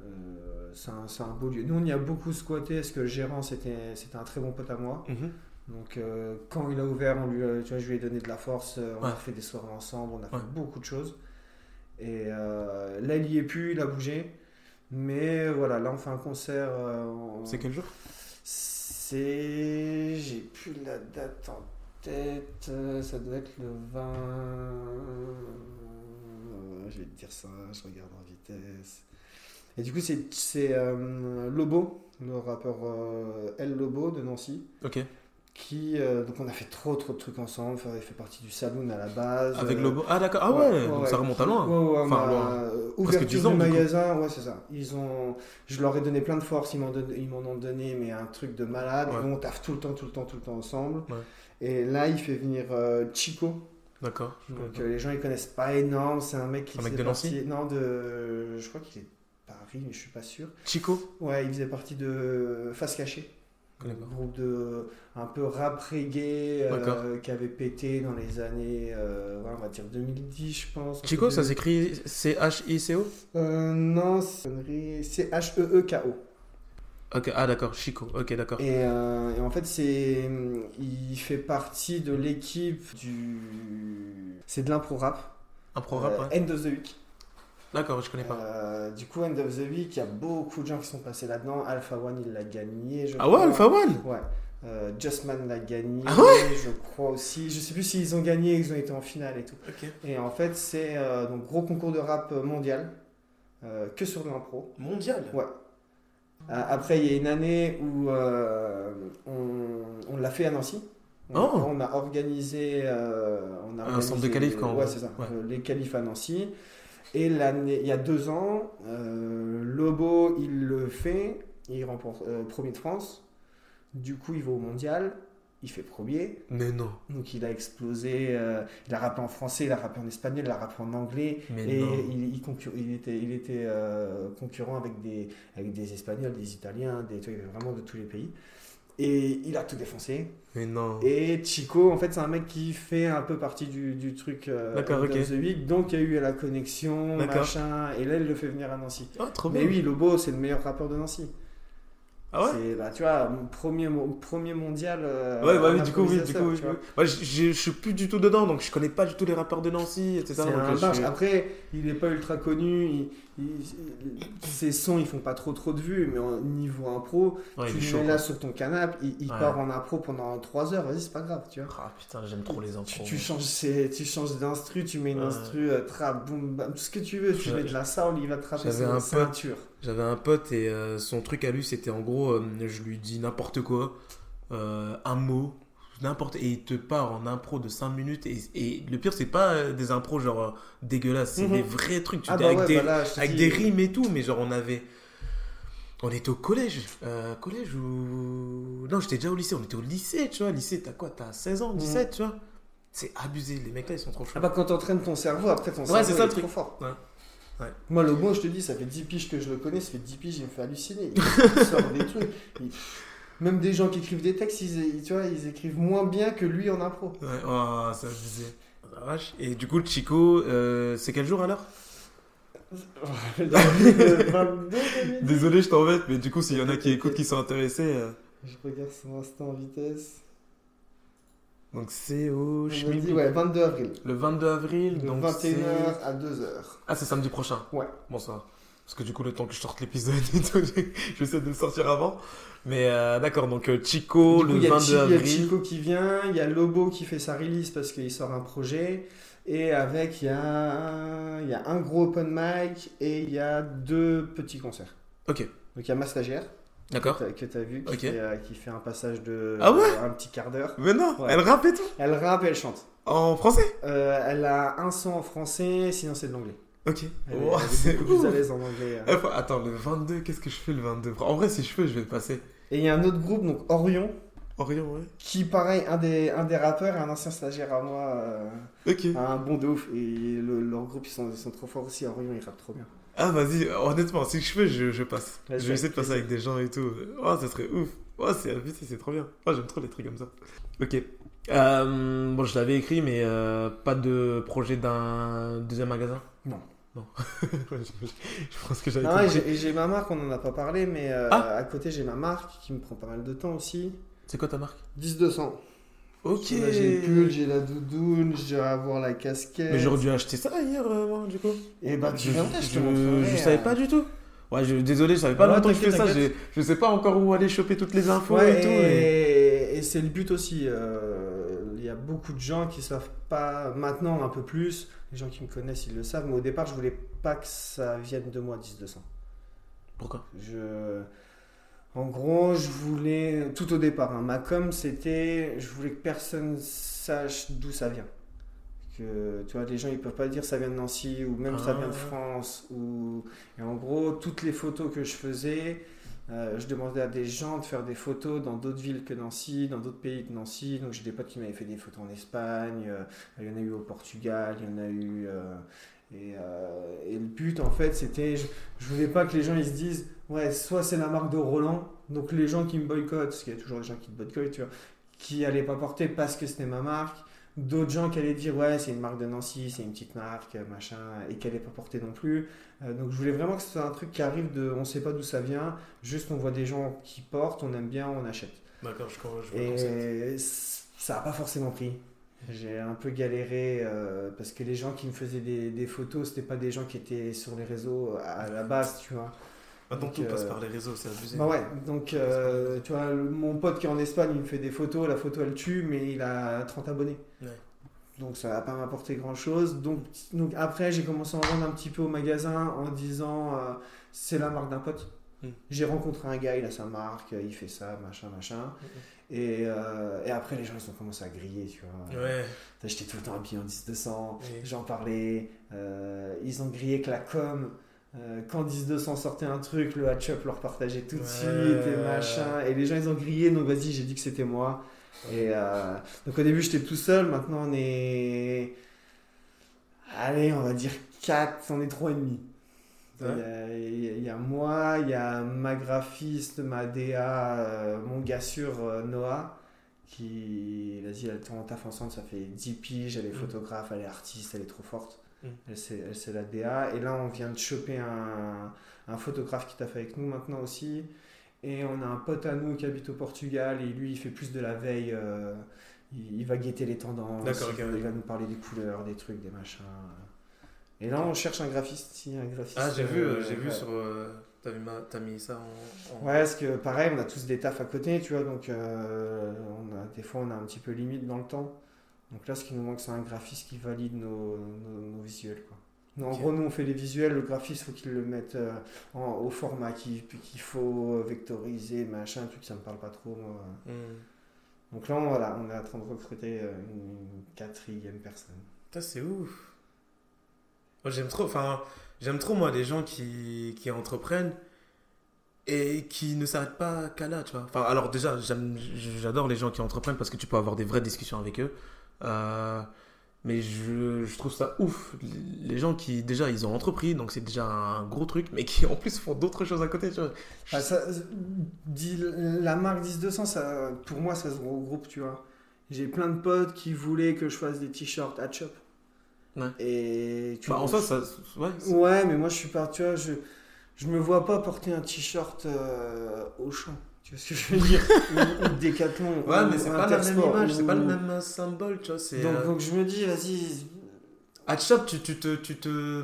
Euh, c'est un, beau lieu. Nous, on y a beaucoup squatté parce que le gérant, c'était c'était un très bon pote à moi. Mhm. Donc, euh, quand il a ouvert, on lui, tu vois, je lui ai donné de la force. euh, On a fait des soirées ensemble, on a fait beaucoup de choses. Et euh, là, il y est plus, il a bougé. Mais voilà, là, on fait un concert. euh, C'est quel jour? C'est. J'ai plus la date en tête. Ça doit être le 20. euh, Je vais te dire ça, je regarde en vitesse. Et du coup, c'est Lobo, le rappeur El Lobo de Nancy. Ok. Qui, euh, donc, on a fait trop trop de trucs ensemble. Enfin, il fait partie du Saloon à la base. Avec Euh, Lobo Ah d'accord, ah ouais, donc ça remonte à loin. Ouais, ouais, Enfin, on a, loin. euh, ouverture 10 ans, du magasin, ouais, c'est ça. Ils ont, je leur ai donné plein de force, ils m'en ils m'en ont donné, mais un truc de malade. On taffe tout le temps, tout le temps, tout le temps ensemble. Et là, il fait venir euh, Chico. D'accord. Donc les gens, ils connaissent pas énorme. C'est un mec qui Un mec de Nancy partie- Non, de. Je crois qu'il est de Paris, mais je suis pas sûr. Chico? Ouais, il faisait partie de Face Cachée. Groupe de un peu rap reggae euh, qui avait pété dans les années euh, on va dire 2010 je pense Chico, ça s'écrit C-H-I-C-O Euh, non, c'est c'est H-E-E-K-O. Ok, ah d'accord, Chico, ok d'accord. Et, euh, et en fait, c'est, il fait partie de l'équipe du. C'est de l'impro rap. Un pro rap, ouais. End of the Week. D'accord, je connais pas. Euh, du coup, End of the Week, il y a beaucoup de gens qui sont passés là-dedans. Alpha One, il l'a gagné. Je Ah ouais. Alpha One? Ouais. Euh, Justman l'a gagné. Ah ouais? Je crois aussi. Je sais plus s'ils ont gagné, ils ont été en finale et tout. Ok. Et en fait, c'est euh, donc gros concours de rap mondial. euh, que sur l'impro. Mondial? Ouais. Euh, Après, il y a une année où euh, on, on l'a fait à Nancy. On, Oh. on a organisé. euh, on a Un organisé- centre de qualif, quand- Ouais, c'est ça. ouais. euh, les qualifs à Nancy. Et l'année, il y a deux ans, euh, Lobo, il le fait. Il remporte euh, premier de France. Du coup, il va au mondial. Il fait premier. Mais non, Donc, il a explosé. euh, il a rappé en français, il a rappé en espagnol, il a rappé en anglais. mais Et non. il, il, était, il était concurrent avec des, avec des Espagnols, des Italiens, des, vraiment de tous les pays. Et il a tout défoncé. Mais non. Et Chico, en fait, c'est un mec qui fait un peu partie du, du truc euh, D'accord, of ok. the Week. Donc, il y a eu la connexion, D'accord. machin. Et là, il le fait venir à Nancy. Ah, trop Mais bien. oui, Lobo, c'est le meilleur rappeur de Nancy. Ah ouais C'est, bah, tu vois, mon premier, mon premier mondial. euh, Ouais, ouais, en oui, du coup, oui, du coup, oui. Moi, je, suis plus du tout dedans, donc je connais pas du tout les rappeurs de Nancy, etc. C'est donc, un je Après, il n'est pas ultra connu. il- ses sons, ils font pas trop trop de vues. Mais au niveau impro, Ouais, tu le chaud. mets quoi. là sur ton canapé, il, il Ouais. part en impro pendant 3 heures. Vas-y, c'est pas grave, tu vois. Ah putain, j'aime trop les Tu, intros. tu changes, ses- tu changes d'instru, tu mets une Ouais. instru, euh, trap, boum, bam, tout ce que tu veux. Tu mets de la soul, il va j'avais sa un pote- ceinture. J'avais un pote et euh, son truc à lui, c'était en gros, euh, je lui dis n'importe quoi, euh, un mot, n'importe, et il te part en impro de 5 minutes. Et, et le pire, c'est pas euh, des impros genre euh, dégueulasses, c'est Mhm. des vrais trucs. Tu Ah bah avec ouais, des, bah là, avec dis- des rimes et tout, mais genre on avait. On était au collège. euh, collège ou. Non, j'étais déjà au lycée. On était au lycée, tu vois. Lycée, t'as quoi T'as 16 ans, 17, tu vois C'est abusé. Les mecs là, ils sont trop chauds. Ah bah quand t'entraînes ton cerveau, après ton Ouais, cerveau c'est ça, est le truc. trop fort. Ouais. Ouais. Moi le bon, je te dis, ça fait 10 piges que je le connais, ça fait 10 piges, il me fait halluciner. Il sort des trucs. il- Même des gens qui écrivent des textes, ils, tu vois, ils écrivent moins bien que lui en impro. Ouais, oh, abusé. La vache. Et du coup, Chico, euh, c'est quel jour alors? Je me rappelle de 22, j'avais dit. Désolé, je t'embête, mais du coup, s'il y en a qui écoutent, qui sont intéressés. euh, Je regarde son instant en vitesse. Donc c'est au dit, ouais, 22 avril. Le 22 avril, De donc 21h c'est- à 2h. Ah, c'est samedi prochain? Ouais. Bon, ça. va. Parce que du coup, le temps que je sorte l'épisode et tout, j'essaie de le sortir avant. Mais euh, d'accord, donc euh, Chico, coup, le il y a 22 Chi- il y a avril. Chico qui vient, il y a Lobo qui fait sa release parce qu'il sort un projet. Et avec, il y a, il y a un gros open mic et il y a deux petits concerts. Ok, Donc il y a ma stagiaire d'accord. que tu as vu qui, fait, euh, qui fait un passage de Ah ouais un petit quart d'heure. Mais non, Ouais. elle rappe et tout. Elle rappe et elle chante. En français? Euh, elle a un son en français, sinon c'est de l'anglais. Ok. Elle, Wow, elle est c'est beaucoup plus à ouf. l'aise en anglais. Eh, faut- Attends, le 22, qu'est-ce que je fais le 22 En vrai, si je peux, je vais le passer. Et il y a un autre groupe, donc Orion, Orion, ouais. qui pareil, un des, un des rappeurs et un ancien stagiaire à moi, euh, Ok. un bon de ouf. Et le- leur groupe, ils sont, ils sont trop forts aussi. Orion, ils rappent trop bien. Ah, vas-y, honnêtement, si je peux, je, je passe. Vas-y, je vais essayer de passer avec des gens et tout. Oh, ça serait ouf. Oh, c'est c'est trop bien. Oh, j'aime trop les trucs comme ça. Ok. Euh, bon, je l'avais écrit, mais euh, pas de projet d'un deuxième magasin? Non. Non. Je, pense que j'avais compris. j'ai- ma marque, on n'en a pas parlé, mais euh, Ah. à côté, j'ai ma marque qui me prend pas mal de temps aussi. C'est quoi ta marque? 10-200. Ok. J'ai le pull, j'ai la doudoune, je vais avoir la casquette. Mais j'aurais dû acheter ça hier, euh, moi, du coup. Et bah, tu je, je je- je euh. savais pas du tout. Ouais, je, désolé, je savais pas Ouais, longtemps que je fais ça. Je sais pas encore où aller choper toutes les infos Ouais, et tout. et- et, c'est le but aussi. euh, y a beaucoup de gens qui savent pas, maintenant un peu plus, les gens qui me connaissent ils le savent, mais au départ je voulais pas que ça vienne de moi 10-200. Pourquoi? Je... En gros, je voulais, tout au départ, hein, ma com c'était, je voulais que personne sache d'où ça vient. Que, tu vois, les gens ils peuvent pas dire ça vient de Nancy ou même ça vient de Ah. France. Ou... Et en gros, toutes les photos que je faisais, euh, je demandais à des gens de faire des photos dans d'autres villes que Nancy, dans d'autres pays que Nancy. Donc j'ai des potes qui m'avaient fait des photos en Espagne, euh, il y en a eu au Portugal, il y en a eu. euh, et, le but en fait c'était, je, je voulais pas que les gens ils se disent, ouais, soit c'est la marque de Roland, donc les gens qui me boycottent, parce qu'il y a toujours des gens qui te boycottent, tu vois, qui allaient pas porter parce que c'était ma marque. D'autres gens qui allaient dire ouais c'est une marque de Nancy, c'est une petite marque, machin, et qui allaient pas porter non plus. Euh, donc je voulais vraiment que ce soit un truc qui arrive de, on sait pas d'où ça vient, juste on voit des gens qui portent, on aime bien, on achète. D'accord, je, comprends, je. Et ça a pas forcément pris. J'ai un peu galéré euh, parce que les gens qui me faisaient des, des photos, c'était pas des gens qui étaient sur les réseaux à la base, tu vois. Maintenant, donc, tout passe euh, par les réseaux, c'est abusé. Bah ouais, donc euh, tu vois, le- mon pote qui est en Espagne, il me fait des photos, la photo elle tue, mais il a 30 abonnés. Ouais. Donc ça va pas m'apporter grand chose. Donc, donc après, j'ai commencé à en vendre un petit peu au magasin en disant euh, c'est la marque d'un pote. Mm. J'ai rencontré un gars, il a sa marque, il fait ça, machin, machin. Et, euh, et après, les gens ils ont commencé à griller, tu vois. Ouais. J'étais tout le temps habillé en 10-200, Oui. j'en parlais. euh, ils ont grillé que la com. Euh, quand 10-200 sortait un truc, le hatch-up leur partageait tout de Ouais. suite et machin. Et les gens ils ont grillé, donc vas-y, j'ai dit que c'était moi. Et euh, donc au début j'étais tout seul, maintenant on est. Allez, on va dire 4, on est 3 et demi. Il y, a, il y a- il y a moi, il y a ma graphiste, ma DA, euh, mon gars sûr euh, Noah, qui, vas-y, elle on taffe ensemble, ça fait 10 piges, elle est Mm. photographe, elle est artiste, elle est trop forte. Mm. Elle, c'est, la DA. Et là, on vient de choper un, un photographe qui taffe avec nous maintenant aussi. Et on a un pote à nous qui habite au Portugal, et lui, il fait plus de la veille. euh, il, il va guetter les tendances, il, il va nous parler des couleurs, des trucs, des machins. Et là, on cherche un graphiste. Si, un graphiste Ah, j'ai vu, euh, euh, j'ai vu sur. euh, T'as mis, mis ça en. en- Ouais, parce que pareil, on a tous des tafs à côté, tu vois, donc euh, on a, des fois on a un petit peu limite dans le temps. Donc là, ce qui nous manque, c'est un graphiste qui valide nos, nos, nos visuels. Quoi. Nous, en gros, nous on fait les visuels, le graphiste, faut qu'il le mette euh, en- au format qu'il faut vectoriser, machin, truc, ça me parle pas trop. moi. Hmm. Donc là, on, voilà, on est en train de recruter euh, une quatrième personne. Putain, c'est ouf. Moi, j'aime trop, enfin, j'aime trop, moi, les gens qui, qui entreprennent et qui ne s'arrêtent pas qu'à là, tu vois. Enfin, alors, déjà, j'adore les gens qui entreprennent parce que tu peux avoir des vraies discussions avec eux. Euh, mais je, je trouve ça ouf. Les gens qui, déjà, ils ont entrepris, donc c'est déjà un gros truc, mais qui en plus font d'autres choses à côté, tu vois. Ah, ça, la marque 10200, ça, pour moi, ça se regroupe, tu vois. J'ai plein de potes qui voulaient que je fasse des t-shirts à chop. Ouais. Et tu Bah, vois, en soi, ça. Ouais, Ouais, mais moi, je suis pas, tu vois, je, je me vois pas porter un t-shirt euh, au champ. Tu vois ce que je veux dire Ou, ou Decathlon. Ouais, ou mais c'est pas la même image, c'est pas le même euh, symbole, tu vois. Donc, euh, donc je me dis, vas-y. À Chop, tu, tu te. Tu te...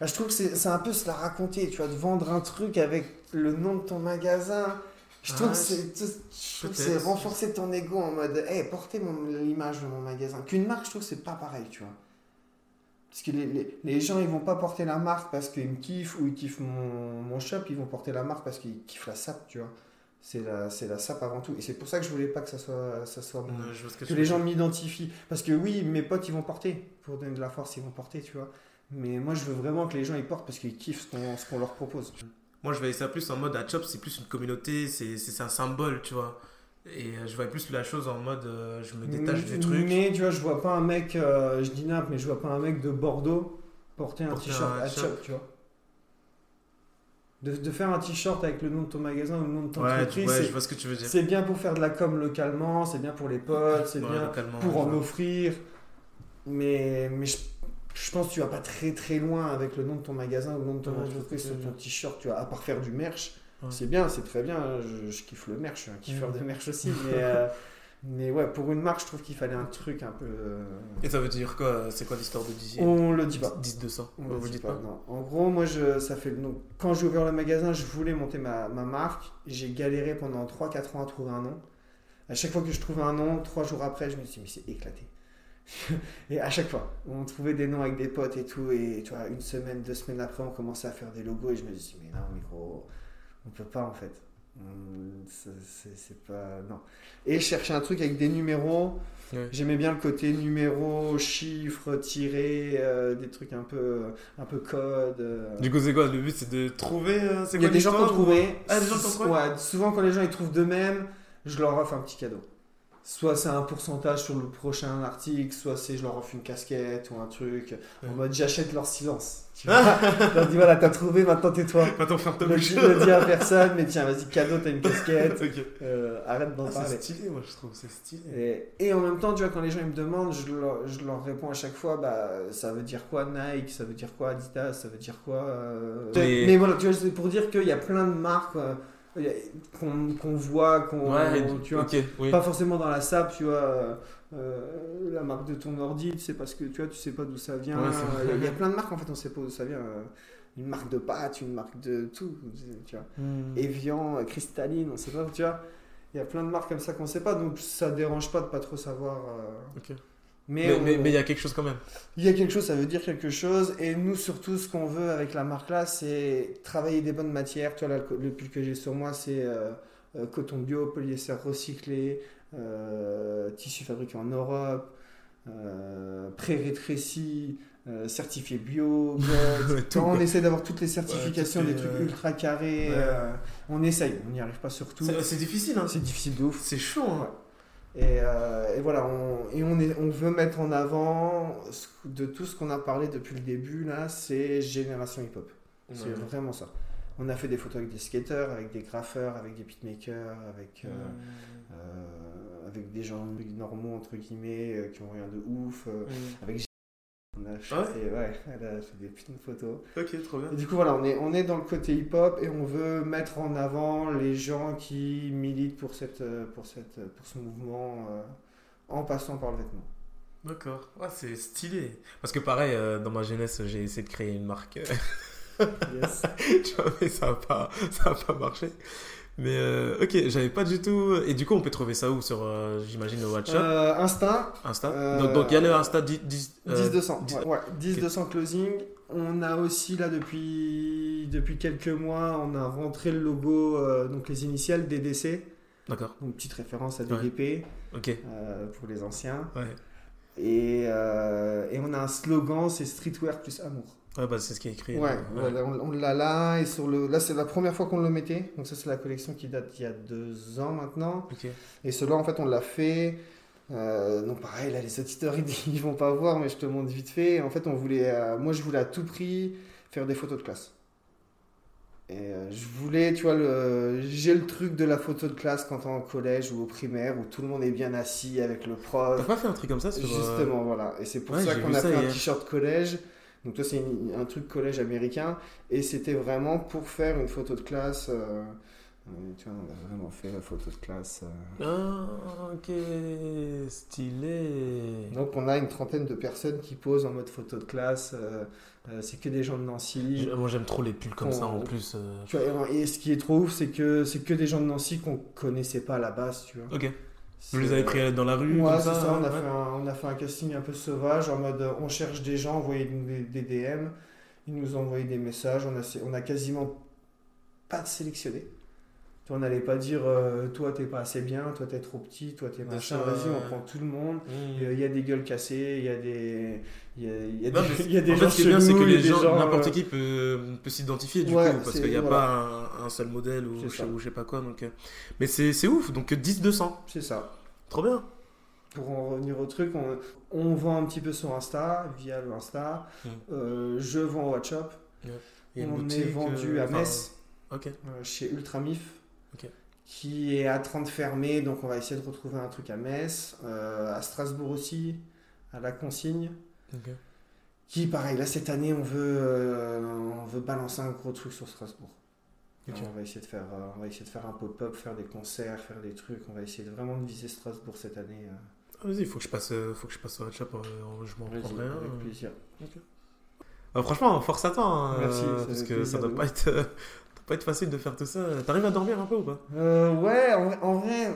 Bah, je trouve que c'est un peu se la raconter, tu vois, de vendre un truc avec le nom de ton magasin. Je trouve Ah, que trouve que c'est renforcer ton ego en mode, hey, portez mon- l'image de mon magasin. Qu'une marque, je trouve que c'est pas pareil, tu vois. Parce que les, les, les gens, ils vont pas porter la marque parce qu'ils me kiffent ou ils kiffent mon, mon shop, ils vont porter la marque parce qu'ils kiffent la SAP, tu vois. C'est la, c'est la SAP avant tout. Et c'est pour ça que je voulais pas que ça soit, ça soit mon, Ouais, que les gens m'identifient. Parce que oui, mes potes, ils vont porter. Pour donner de la force, ils vont porter, tu vois. Mais moi, je veux vraiment que les gens, ils portent parce qu'ils kiffent ce qu'on ce qu'on leur propose. Moi, je voyais ça plus en mode à Chop, c'est plus une communauté, c'est c'est un symbole, tu vois. Et euh, je voyais plus la chose en mode euh, je me détache du truc. Mais tu vois, je vois pas un mec, euh, je dis n'importe, mais je vois pas un mec de Bordeaux porter un t-shirt à Chop. Chop, tu vois. De, de faire un t-shirt avec le nom de ton magasin ou le nom de ton Ouais, entreprise, ouais, c'est- je vois ce que tu veux dire. c'est bien pour faire de la com localement, c'est bien pour les potes, c'est Ouais, bien pour en offrir. Mais, mais je, je pense que tu vas pas très très loin avec le nom de ton magasin ou le nom de ton entreprise sur ton t-shirt, tu vois, à part faire du merch. C'est bien, c'est très bien, je, je kiffe le merch, je suis un kiffeur de merch aussi. Mais, euh, mais ouais, pour une marque, je trouve qu'il fallait un truc un peu. euh, Et ça veut dire quoi C'est quoi l'histoire de 10 On le dit pas. 10 200 On Ouais, le Vous dit dites pas, pas? non. En gros, moi, je, ça fait donc, quand j'ai ouvert le magasin, je voulais monter ma, ma marque. J'ai galéré pendant 3-4 ans à trouver un nom. À chaque fois que je trouvais un nom, 3 jours après, je me suis dit, mais c'est éclaté. et à chaque fois, on trouvait des noms avec des potes et tout. Et tu vois, une semaine, deux semaines après, on commençait à faire des logos. Et je me suis dit, mais non, mais gros, on peut pas en fait. On- c'est- pas. Non. Et je cherchais un truc avec des numéros. Ouais. J'aimais bien le côté numéro, chiffres, tirés, euh, des trucs un peu, un peu code. euh. Du coup, c'est quoi Le but, c'est de trouver. euh, c'est Il y a des gens qui ont ou- trouvé. Ah, des gens qui ont trouvé Ouais, souvent quand les gens ils trouvent d'eux-mêmes, je leur offre un petit cadeau. Soit c'est un pourcentage sur le prochain article, soit c'est je leur offre une casquette ou un truc. En Ouais. mode j'achète leur silence. Tu vois je leur dis voilà, t'as trouvé, maintenant tais-toi. Maintenant, ferme ta bouche. ne dis à personne, mais tiens, vas-y, cadeau, t'as une casquette. Ok. Euh, arrête d'en Ah, parler. c'est stylé, moi, je trouve. C'est stylé. Et, et en même temps, tu vois, quand les gens ils me demandent, je leur, je leur réponds à chaque fois, bah, ça veut dire quoi Nike, ça veut dire quoi Adidas, ça veut dire quoi euh, Mais- Mais voilà, tu vois, c'est pour dire qu'il y a plein de marques euh, qu'on qu'on voit, qu'on, Ouais, tu vois, oui. pas forcément dans la SAP, tu vois, euh, la marque de ton ordi, tu sais parce que tu vois, tu sais pas d'où ça vient. Ouais, il, y a, il y a plein de marques en fait, on sait pas d'où ça vient. euh, Une marque de pâtes, une marque de tout, tu vois. Hmm. Evian, euh, Cristalline, on sait pas, tu vois. Il y a plein de marques comme ça qu'on sait pas, donc ça dérange pas de pas trop savoir. euh. Mais Mais on- mais- mais il y a quelque chose quand même. il y a quelque chose, ça veut dire quelque chose. Et nous, surtout, ce qu'on veut avec la marque là, c'est travailler des bonnes matières. Tu vois, là, le, pull que j'ai sur moi, c'est euh, euh, coton bio, polyester recyclé, euh, tissu fabriqué en Europe, euh, pré-rétréci, certifié bio. Quand on essaie d'avoir toutes les certifications, des trucs ultra carrés. ouais. on essaye, on n'y arrive pas sur tout. C'est c'est difficile, hein. C'est difficile de ouf. C'est chaud, hein. Et, euh, et voilà, on, et on, est, on veut mettre en avant ce- de tout ce qu'on a parlé depuis le début, là, c'est génération hip-hop. C'est vraiment ça. On a fait des photos avec des skateurs, avec des graffeurs, avec des beatmakers, avec, euh, euh, avec des gens normaux, entre guillemets, qui ont rien de ouf. avec on a Ah fait, ouais, elle a fait des putains de photos. Ok, trop bien. Et du coup, voilà, on est, on est dans le côté hip-hop et on veut mettre en avant les gens qui militent pour, cette, euh, pour, cette, pour ce mouvement euh, en passant par le vêtement. D'accord. Ouais, c'est stylé. Parce que pareil, euh, dans ma jeunesse, j'ai essayé de créer une marque. Yes. tu vois, mais ça n'a pas, ça a pas marché. Mais euh, ok, j'avais pas du tout. Et du coup, on peut trouver ça où Sur, euh, j'imagine, le WhatsApp, Euh, Insta, Insta. Donc, il y a le Insta 10. 10, euh, 10-200. 10 Ouais, ouais, 10-200 closing. On a aussi, là, depuis, depuis quelques mois, on a rentré le logo, donc les initiales DDC, D'accord, donc petite référence à Ouais. DDP ok. pour les anciens. Ouais. Et, et on a un slogan, c'est streetwear plus amour. Ouais, bah, c'est ce qui est écrit. Ouais, voilà, on, on l'a là. Et sur le, là, c'est la première fois qu'on le mettait. Donc, ça, c'est la collection qui date d'il y a deux ans maintenant. Ok. Et cela, en fait, on l'a fait. Euh, non, pareil, là, les auditeurs, ils, ils vont pas voir, mais je te montre vite fait. En fait, on voulait, euh, moi, je voulais à tout prix faire des photos de classe. Et euh, je voulais, tu vois, le, j'ai le truc de la photo de classe quand on est en collège ou au primaire où tout le monde est bien assis avec le prof. T'as pas fait un truc comme ça sur. euh, Justement, voilà. Et c'est pour ouais, ça qu'on a fait un hier. t-shirt collège. Donc, toi, c'est un truc collège américain. Et c'était vraiment pour faire une photo de classe. euh, tu vois, on a vraiment fait la photo de classe. euh. Ah, ok, stylé. Donc on a une trentaine de personnes qui posent en mode photo de classe. euh, euh, c'est que des gens de Nancy. Moi j'aime trop les pulls comme On- ça en plus. euh. Tu vois, et ce qui est trop ouf, c'est que c'est que des gens de Nancy qu'on connaissait pas à la base, tu vois. Ok. Vous les avez pris dans la rue Ouais, c'est ça, on a, ouais. fait un, on a fait un casting un peu sauvage en mode on cherche des gens, envoyez des, des DM, ils nous ont envoyé des messages, on a, on a quasiment pas sélectionné. On n'allait pas dire euh, toi t'es pas assez bien, toi t'es trop petit, toi t'es machin, vas-y on prend tout le monde. Mmh. Euh, Il y a des gueules cassées, il y a des, il y a, y des, mais il y a des en gens fait, ce qui est bien, c'est que les gens, n'importe euh, qui peut, peut s'identifier du Ouais, coup, parce qu'il n'y a voilà. pas un, un seul modèle ou je, ça. ou je sais pas quoi. Donc, euh, Mais c'est c'est ouf, donc 10-200. C'est ça. Trop bien. Pour en revenir au truc, on, on vend un petit peu sur Insta, via le Insta. Mm. Euh, je vends au WhatsApp. On est vendu à Metz. Ok. euh, chez Ultramif, Qui est à 30 fermé, donc on va essayer de retrouver un truc à Metz, euh, à Strasbourg aussi, à la consigne. Qui, pareil, là cette année, on veut, euh, on veut balancer un gros truc sur Strasbourg. On va essayer de faire, euh, on va essayer de faire un pop-up, faire des concerts, faire des trucs. On va essayer de vraiment de viser Strasbourg cette année. Ah, Vas-y, il faut que je passe, faut que je passe WhatsApp. euh, je m'en prendrai un. avec plaisir. Franchement, force à toi. hein, Merci, euh, parce que ça doit de pas être, pas être facile de faire tout ça. T'arrives à dormir un peu ou pas? Euh, ouais, en, vrai- en vrai,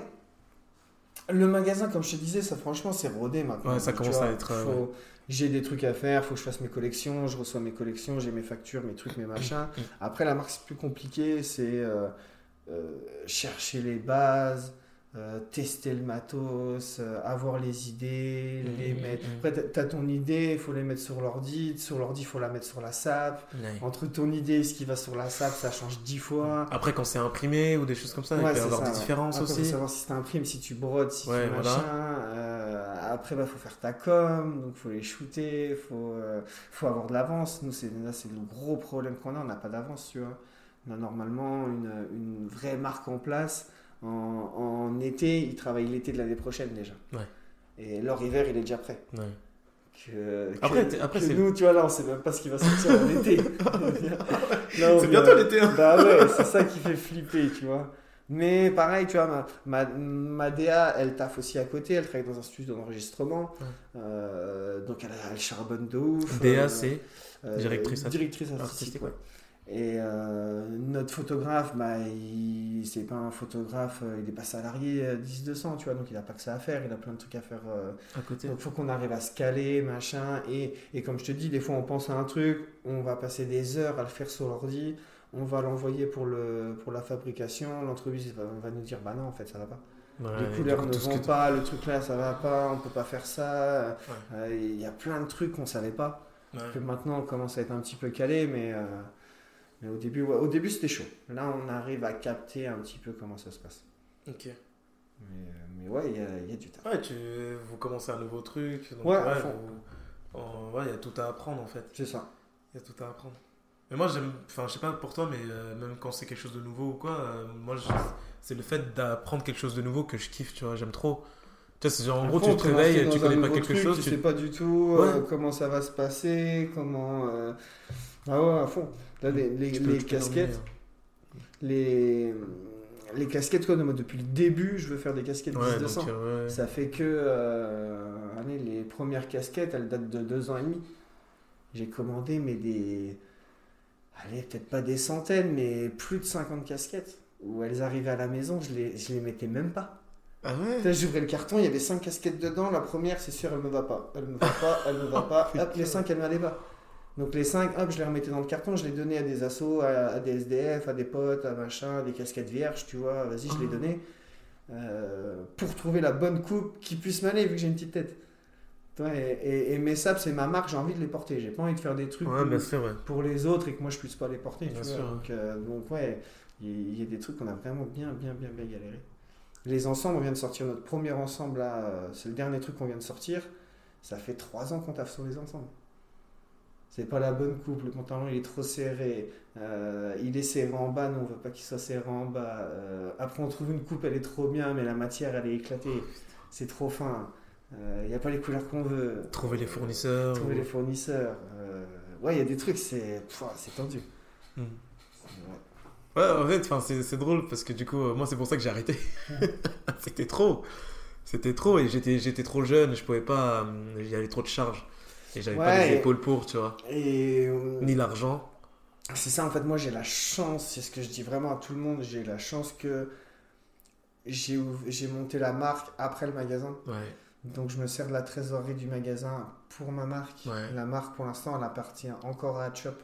le magasin, comme je te disais, ça franchement, c'est rodé maintenant. Ouais, ça commence vois, à être, euh, J'ai des trucs à faire, faut que je fasse mes collections, je reçois mes collections, j'ai mes factures, mes trucs, mes machins. Après, la marque, c'est plus compliqué, c'est euh, euh, chercher les bases, euh, tester le matos, euh, avoir les idées, Mm, les mm, mettre. mm. Après, t'as- t'as ton idée, il faut les mettre sur l'ordi, sur l'ordi, il faut la mettre sur la SAP. Entre ton idée et ce qui va sur la SAP, ça change dix fois. Après, quand c'est imprimé ou des choses comme ça, il Ouais, peut y c'est avoir des différences Après, aussi. faut savoir si tu imprimes, si tu brodes, si Ouais, tu voilà. machin. Euh, après, bah, faut faire ta com, donc faut les shooter, faut, faut avoir de l'avance. Nous, c'est c'est le gros problème qu'on a. On n'a pas d'avance, tu vois. On a normalement une, une vraie marque en place. En, en été, ils travaillent l'été de l'année prochaine déjà. Ouais. Et leur hiver, il est déjà prêt. Ouais. Que, Après, que- après, que c'est- nous, tu vois, là, on sait même pas ce qui va sortir en été. C'est bientôt l'été. hein. bah ouais, c'est ça qui fait flipper, tu vois. Mais pareil, tu vois, ma, ma, ma DA, elle taffe aussi à côté, elle travaille dans un studio d'enregistrement. Ouais. Euh, donc elle, elle charbonne de ouf. DA, Euh, c'est euh, directrice directrice artistique. artistique, ouais. Et euh, notre photographe, bah, il, c'est pas un photographe, euh, il est pas salarié euh, 10-200, tu vois, donc il a pas que ça à faire, il a plein de trucs à faire. euh, à côté. donc il faut qu'on arrive à se caler, machin. Et, et comme je te dis, des fois on pense à un truc, on va passer des heures à le faire sur l'ordi, on va l'envoyer pour, le, pour la fabrication, l'entreprise va, va nous dire bah non en fait ça va pas. Ouais, Les couleurs ne vont pas, le truc là ça va pas, on peut pas faire ça. Euh, Il y a plein de trucs qu'on savait pas. Ouais. Que maintenant on commence à être un petit peu calé, mais, euh, mais au début, ouais, au début c'était chaud. Là on arrive à capter un petit peu comment ça se passe. Ok. Mais, euh, mais ouais, il y y a du taf. Ouais, tu, vous commencez un nouveau truc. Donc, Ouais, ouais, il y a tout à apprendre en fait. C'est ça. Il y a tout à apprendre. Mais moi, j'aime. Enfin, je sais pas pour toi, mais euh, même quand c'est quelque chose de nouveau ou quoi, euh, moi, c'est le fait d'apprendre quelque chose de nouveau que je kiffe, tu vois. J'aime trop. Tu vois, c'est genre, en gros, tu te réveilles, tu connais pas quelque truc, chose. Tu tu- sais pas du tout euh, comment ça va se passer, comment. euh, Ah ouais, à fond. Là, les, casquettes, les, les casquettes, quoi, moi, depuis le début, je veux faire des casquettes Ouais, 10 donc, euh, ouais. Ça fait que. euh, allez, les premières casquettes, elles datent de deux ans et demi. J'ai commandé, mais des. Allez, peut-être pas des centaines, mais plus de 50 casquettes. Où elles arrivaient à la maison, je les, je les mettais même pas. Ah ouais J'ouvrais le carton, il y avait 5 casquettes dedans. La première, c'est sûr, elle me va pas. Elle me va pas, elle me va pas. Hop, les 5, elles m'allaient pas. Donc les 5, hop, je les remettais dans le carton, je les donnais à des assos, à, à des SDF, à des potes, à machin, à des casquettes vierges, tu vois. Vas-y, je les Ah. donnais. Euh, pour trouver la bonne coupe qui puisse m'aller, vu que j'ai une petite tête. Ouais, et, mes saps, c'est ma marque, j'ai envie de les porter. J'ai pas envie de faire des trucs Ouais, où- bien sûr, ouais. pour les autres et que moi je puisse pas les porter. tu Bien vois. sûr. Donc, euh, donc ouais, il y, y a des trucs qu'on a vraiment bien, bien, bien, bien galéré. Les ensembles, on vient de sortir notre premier ensemble là, euh, c'est le dernier truc qu'on vient de sortir. Ça fait trois ans qu'on taffe sur les ensembles. C'est pas la bonne coupe, le pantalon il est trop serré, euh, il est serré en bas, nous on veut pas qu'il soit serré en bas. Euh, après on trouve une coupe, elle est trop bien, mais la matière elle est éclatée, c'est trop fin. Il n'y a pas les couleurs qu'on veut. Trouver les fournisseurs. Trouver ou- les fournisseurs. Euh, ouais, il y a des trucs, c'est tendu. Hmm. Ouais. Ouais, en fait, enfin, c'est c'est drôle parce que du coup, euh, moi, c'est pour ça que j'ai arrêté. C'était trop. C'était trop et j'étais j'étais trop jeune, je pouvais pas. Il y avait trop de charges. Et j'avais pas les épaules pour, tu vois. Et euh, Ni l'argent. c'est ça, en fait, moi j'ai la chance, c'est ce que je dis vraiment à tout le monde, j'ai la chance que j'ai monté la marque après le magasin. Ouais. Donc je me sers de la trésorerie du magasin pour ma marque. Ouais. La marque pour l'instant elle appartient encore à Chop.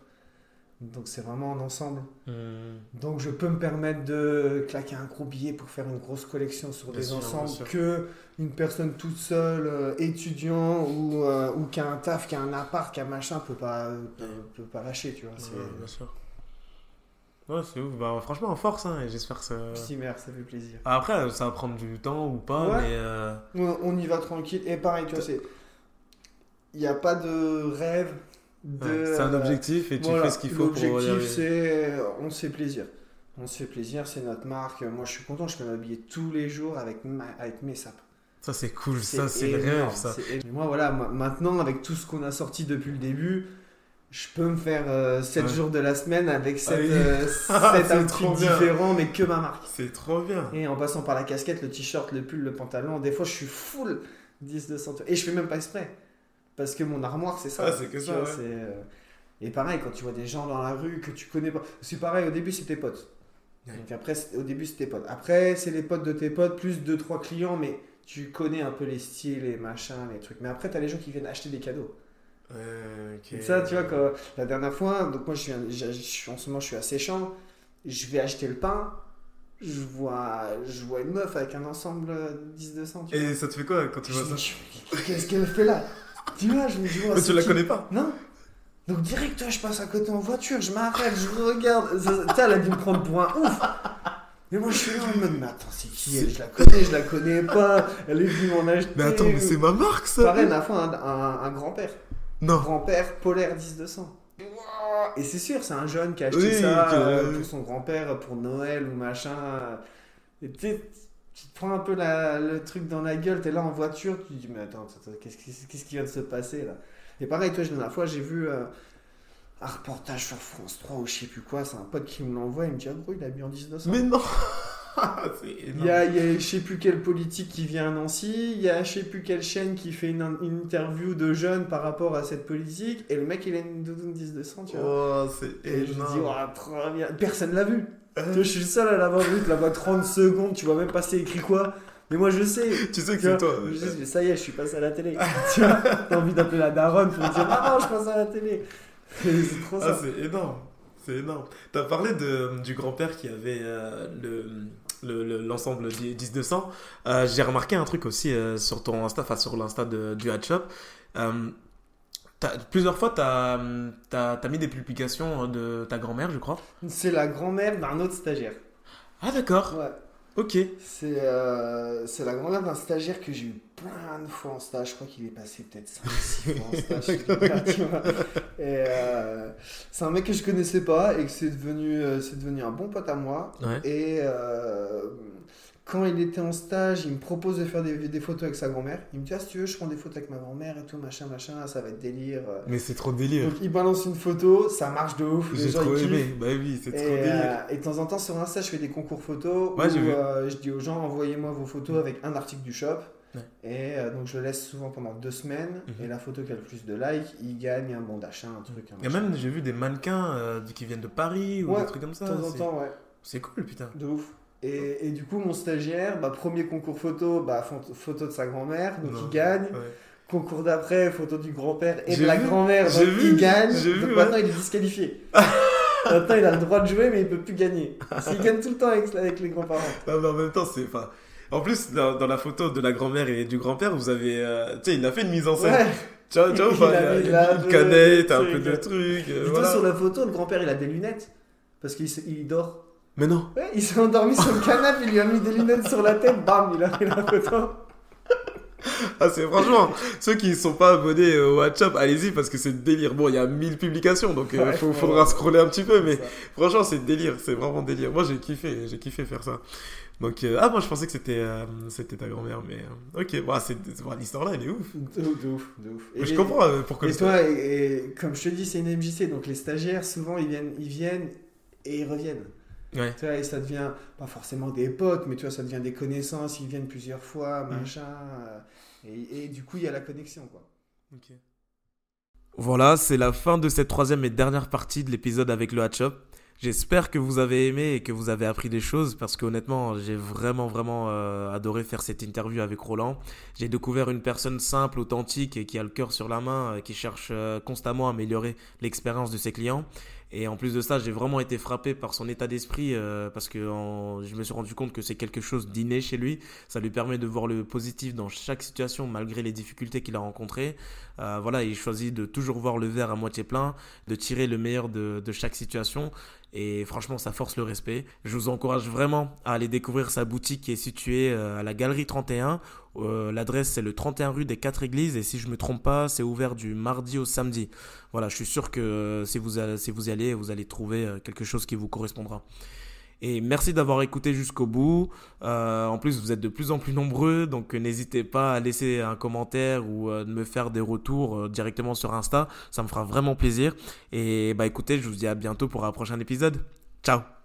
Donc c'est vraiment en ensemble. Hmm. Donc je peux me permettre de claquer un gros billet pour faire une grosse collection sur Bien des sûr, ensembles que une personne toute seule, euh, étudiant ou, euh, ou qui a un taf, qui a un appart, qui a un machin, peut pas, euh, peut, peut pas lâcher, tu vois. Ouais, bien sûr. Ouais, c'est ouf. Bah, franchement, en force, hein, et j'espère que ça. Petit merde, ça fait plaisir. Après, ça va prendre du temps ou pas, Ouais. mais. euh, On, on y va tranquille. Et pareil, tu vois, c'est. Il n'y a pas de rêve. De, ouais, c'est un euh, objectif et tu voilà. fais ce qu'il faut pour y L'objectif, c'est. On se fait plaisir. On se fait plaisir, c'est notre marque. Moi, je suis content, je peux m'habiller tous les jours avec, ma- avec mes sapes. Ça, c'est cool. Ça, c'est le rêve, ça. moi, voilà, maintenant, avec tout ce qu'on a sorti depuis le début, je peux me faire 7 Ouais. jours de la semaine avec 7, oui. sept C'est outfits trop bien. différents, mais que ma marque. C'est trop bien. Et en passant par la casquette, le t-shirt, le pull, le pantalon, des fois, je suis full 10 200. Et je fais même pas exprès. Parce que mon armoire, c'est ça. Ah, c'est que ça, vois, ouais. euh, Et pareil, quand tu vois des gens dans la rue que tu connais pas. C'est pareil, au début, c'est tes potes. Ouais. Donc après, au début, c'est tes potes. Après, c'est les potes de tes potes, plus 2-3 clients, mais tu connais un peu les styles, les machins, les trucs. Mais après, tu as les gens qui viennent acheter des cadeaux. Ouais, ok. Et ça, tu vois, quand, la dernière fois, donc moi, je suis, je- je en ce moment, je suis assez chiant. Je vais acheter le pain. Je vois, je vois une meuf avec un ensemble 10-200. Tu vois. Et ça te fait quoi quand tu Je vois ça Qu'est-ce qu'elle fait là? Tu vois, je me dis, oh, Mais tu la connais pas Non. Donc direct, toi, je passe à côté en voiture, je m'arrête, je regarde. Sais, elle a dû me prendre pour un ouf. Mais moi, je suis là en mode, mais attends, c'est qui? Elle Je la connais, je la connais pas. Elle est venue m'en acheter. Mais attends, mais c'est ma marque ça Pareil, la fois, un, un- un grand-père. Non. Grand-père polaire 10-200. Et c'est sûr, c'est un jeune qui a acheté Oui, ça que- euh, pour son grand-père, pour Noël ou machin. Et tu te prends un peu la- le truc dans la gueule, t'es là en voiture, tu te dis, mais attends, attends, qu'est-ce qui, qu'est-ce qui vient de se passer là? Et pareil, toi, la dernière fois, j'ai vu euh, un reportage sur France 3 ou je sais plus quoi, c'est un pote qui me l'envoie, il me dit, ah gros, il a mis en 1900. Mais non Il énorme. y a, il y a je sais plus quelle politique qui vient à Nancy, il y a je sais plus quelle chaîne qui fait une, une interview de jeunes par rapport à cette politique, et le mec il a une doudoune 10 200, tu vois. Oh, c'est et je me dis, énorme. oh, trop bien. Personne l'a vu. Je suis le seul à l'avoir vu, tu la vois 30 secondes, tu vois même pas c'est écrit quoi. Mais moi je sais. Tu sais que c'est toi. je mais ça y est, je suis passé à la télé. tu vois, t'as envie d'appeler la daronne pour me dire, maman, je passe à la télé. C'est trop Ah, ça. c'est énorme. C'est énorme. T'as parlé de, du grand-père qui avait euh, le, le- le- l'ensemble du 10-200. Euh, j'ai remarqué un truc aussi euh, sur ton Insta, enfin sur l'Insta du Hatshop. Plusieurs fois, tu as, mis des publications de ta grand-mère, je crois. C'est la grand-mère d'un autre stagiaire. Ah, d'accord. Ouais. Ok. C'est euh, c'est la grand-mère d'un stagiaire que j'ai eu plein de fois en stage. Je crois qu'il est passé peut-être 5-6 fois en stage. euh, c'est un mec que je connaissais pas et que c'est devenu, euh, devenu un bon pote à moi. Ouais. Et euh, quand il était en stage, il me propose de faire des, des photos avec sa grand-mère. Il me dit Ah, si tu veux, je prends des photos avec ma grand-mère et tout, machin, machin, ça va être délire. Mais c'est trop délire. Donc il balance une photo, ça marche de ouf. J'ai trop ils aimé. Bah oui, c'est trop délire. euh, et de temps en temps sur Insta, je fais des concours photos Ouais, où euh, je dis aux gens envoyez-moi vos photos avec un article du shop. Ouais. Et euh, donc je laisse souvent pendant deux semaines. Mhm. Et la photo qui a le plus de likes, il gagne un bon d'achat, un truc. Machin. même, j'ai vu des mannequins qui viennent de Paris ou Ouais, des trucs comme de ça. temps en temps, ouais, C'est cool, putain. de ouf. Et, et du coup, mon stagiaire, bah, premier concours photo, bah, pho- photo de sa grand-mère, donc Non. il gagne. Ouais. Concours d'après, photo du grand-père et de la grand-mère, donc vu, il gagne. Donc vu, maintenant, ouais. il est disqualifié. maintenant, il a le droit de jouer, mais il peut plus gagner. S'il gagne tout le temps avec, avec les grands-parents. Non, mais en même temps, c'est. Enfin, en plus, dans, dans la photo de la grand-mère et du grand-père, vous avez. euh, tu sais, il a fait une mise en scène. Ouais. Tu vois, tu vois, Il enfin, a il une, canette, un peu de trucs. euh, Dis-toi, voilà. sur la photo, le grand-père, il a des lunettes. Parce qu'il il dort. Mais non. Ouais, il s'est endormi sur le canapé, il lui a mis des lunettes sur la tête, bam, il a pris la photo. Ah, c'est franchement, ceux qui ne sont pas abonnés au WhatsApp, allez-y parce que c'est délire. Bon, il y a 1000 publications, donc il Ouais, faut, faut- faudra scroller un petit peu, mais Ça. franchement, c'est délire, c'est vraiment délire. Moi, j'ai kiffé, j'ai kiffé faire ça. Donc, euh, ah, moi, je pensais que c'était euh, c'était ta grand-mère, mais euh, ok, bah, c'est, bon, l'histoire là, elle est ouf. De, ouf, de ouf, de ouf. Mais je comprends euh, pourquoi Et toi, et, et comme je te dis, c'est une MJC, donc les stagiaires, souvent, ils viennent, ils viennent et ils reviennent. Ouais. Tu vois, et ça devient pas forcément des potes, mais tu vois, ça devient des connaissances, ils viennent plusieurs fois, mm. machin. Euh, et, et, du coup, il y a la connexion, quoi. Ok. Voilà, c'est la fin de cette troisième et dernière partie de l'épisode avec le Hatchop. J'espère que vous avez aimé et que vous avez appris des choses parce qu'honnêtement, j'ai vraiment, vraiment euh, adoré faire cette interview avec Roland. J'ai découvert une personne simple, authentique et qui a le cœur sur la main, euh, qui cherche euh, constamment à améliorer l'expérience de ses clients. Et en plus de ça, j'ai vraiment été frappé par son état d'esprit euh, parce que je me suis rendu compte que c'est quelque chose d'inné chez lui. Ça lui permet de voir le positif dans chaque situation malgré les difficultés qu'il a rencontrées. Euh, voilà, il choisit de toujours voir le verre à moitié plein, de tirer le meilleur de, de chaque situation. Et franchement, ça force le respect. Je vous encourage vraiment à aller découvrir sa boutique qui est située euh, à la Galerie 31. Euh, l'adresse, c'est le 31 rue des Quatre Églises. Et si je ne me trompe pas, c'est ouvert du mardi au samedi. Voilà, je suis sûr que euh, si vous, si vous y allez, vous allez trouver quelque chose qui vous correspondra. Et merci d'avoir écouté jusqu'au bout. Euh, en plus, vous êtes de plus en plus nombreux, donc n'hésitez pas à laisser un commentaire ou euh, de me faire des retours euh, directement sur Insta. Ça me fera vraiment plaisir. Et bah écoutez, je vous dis à bientôt pour un prochain épisode. Ciao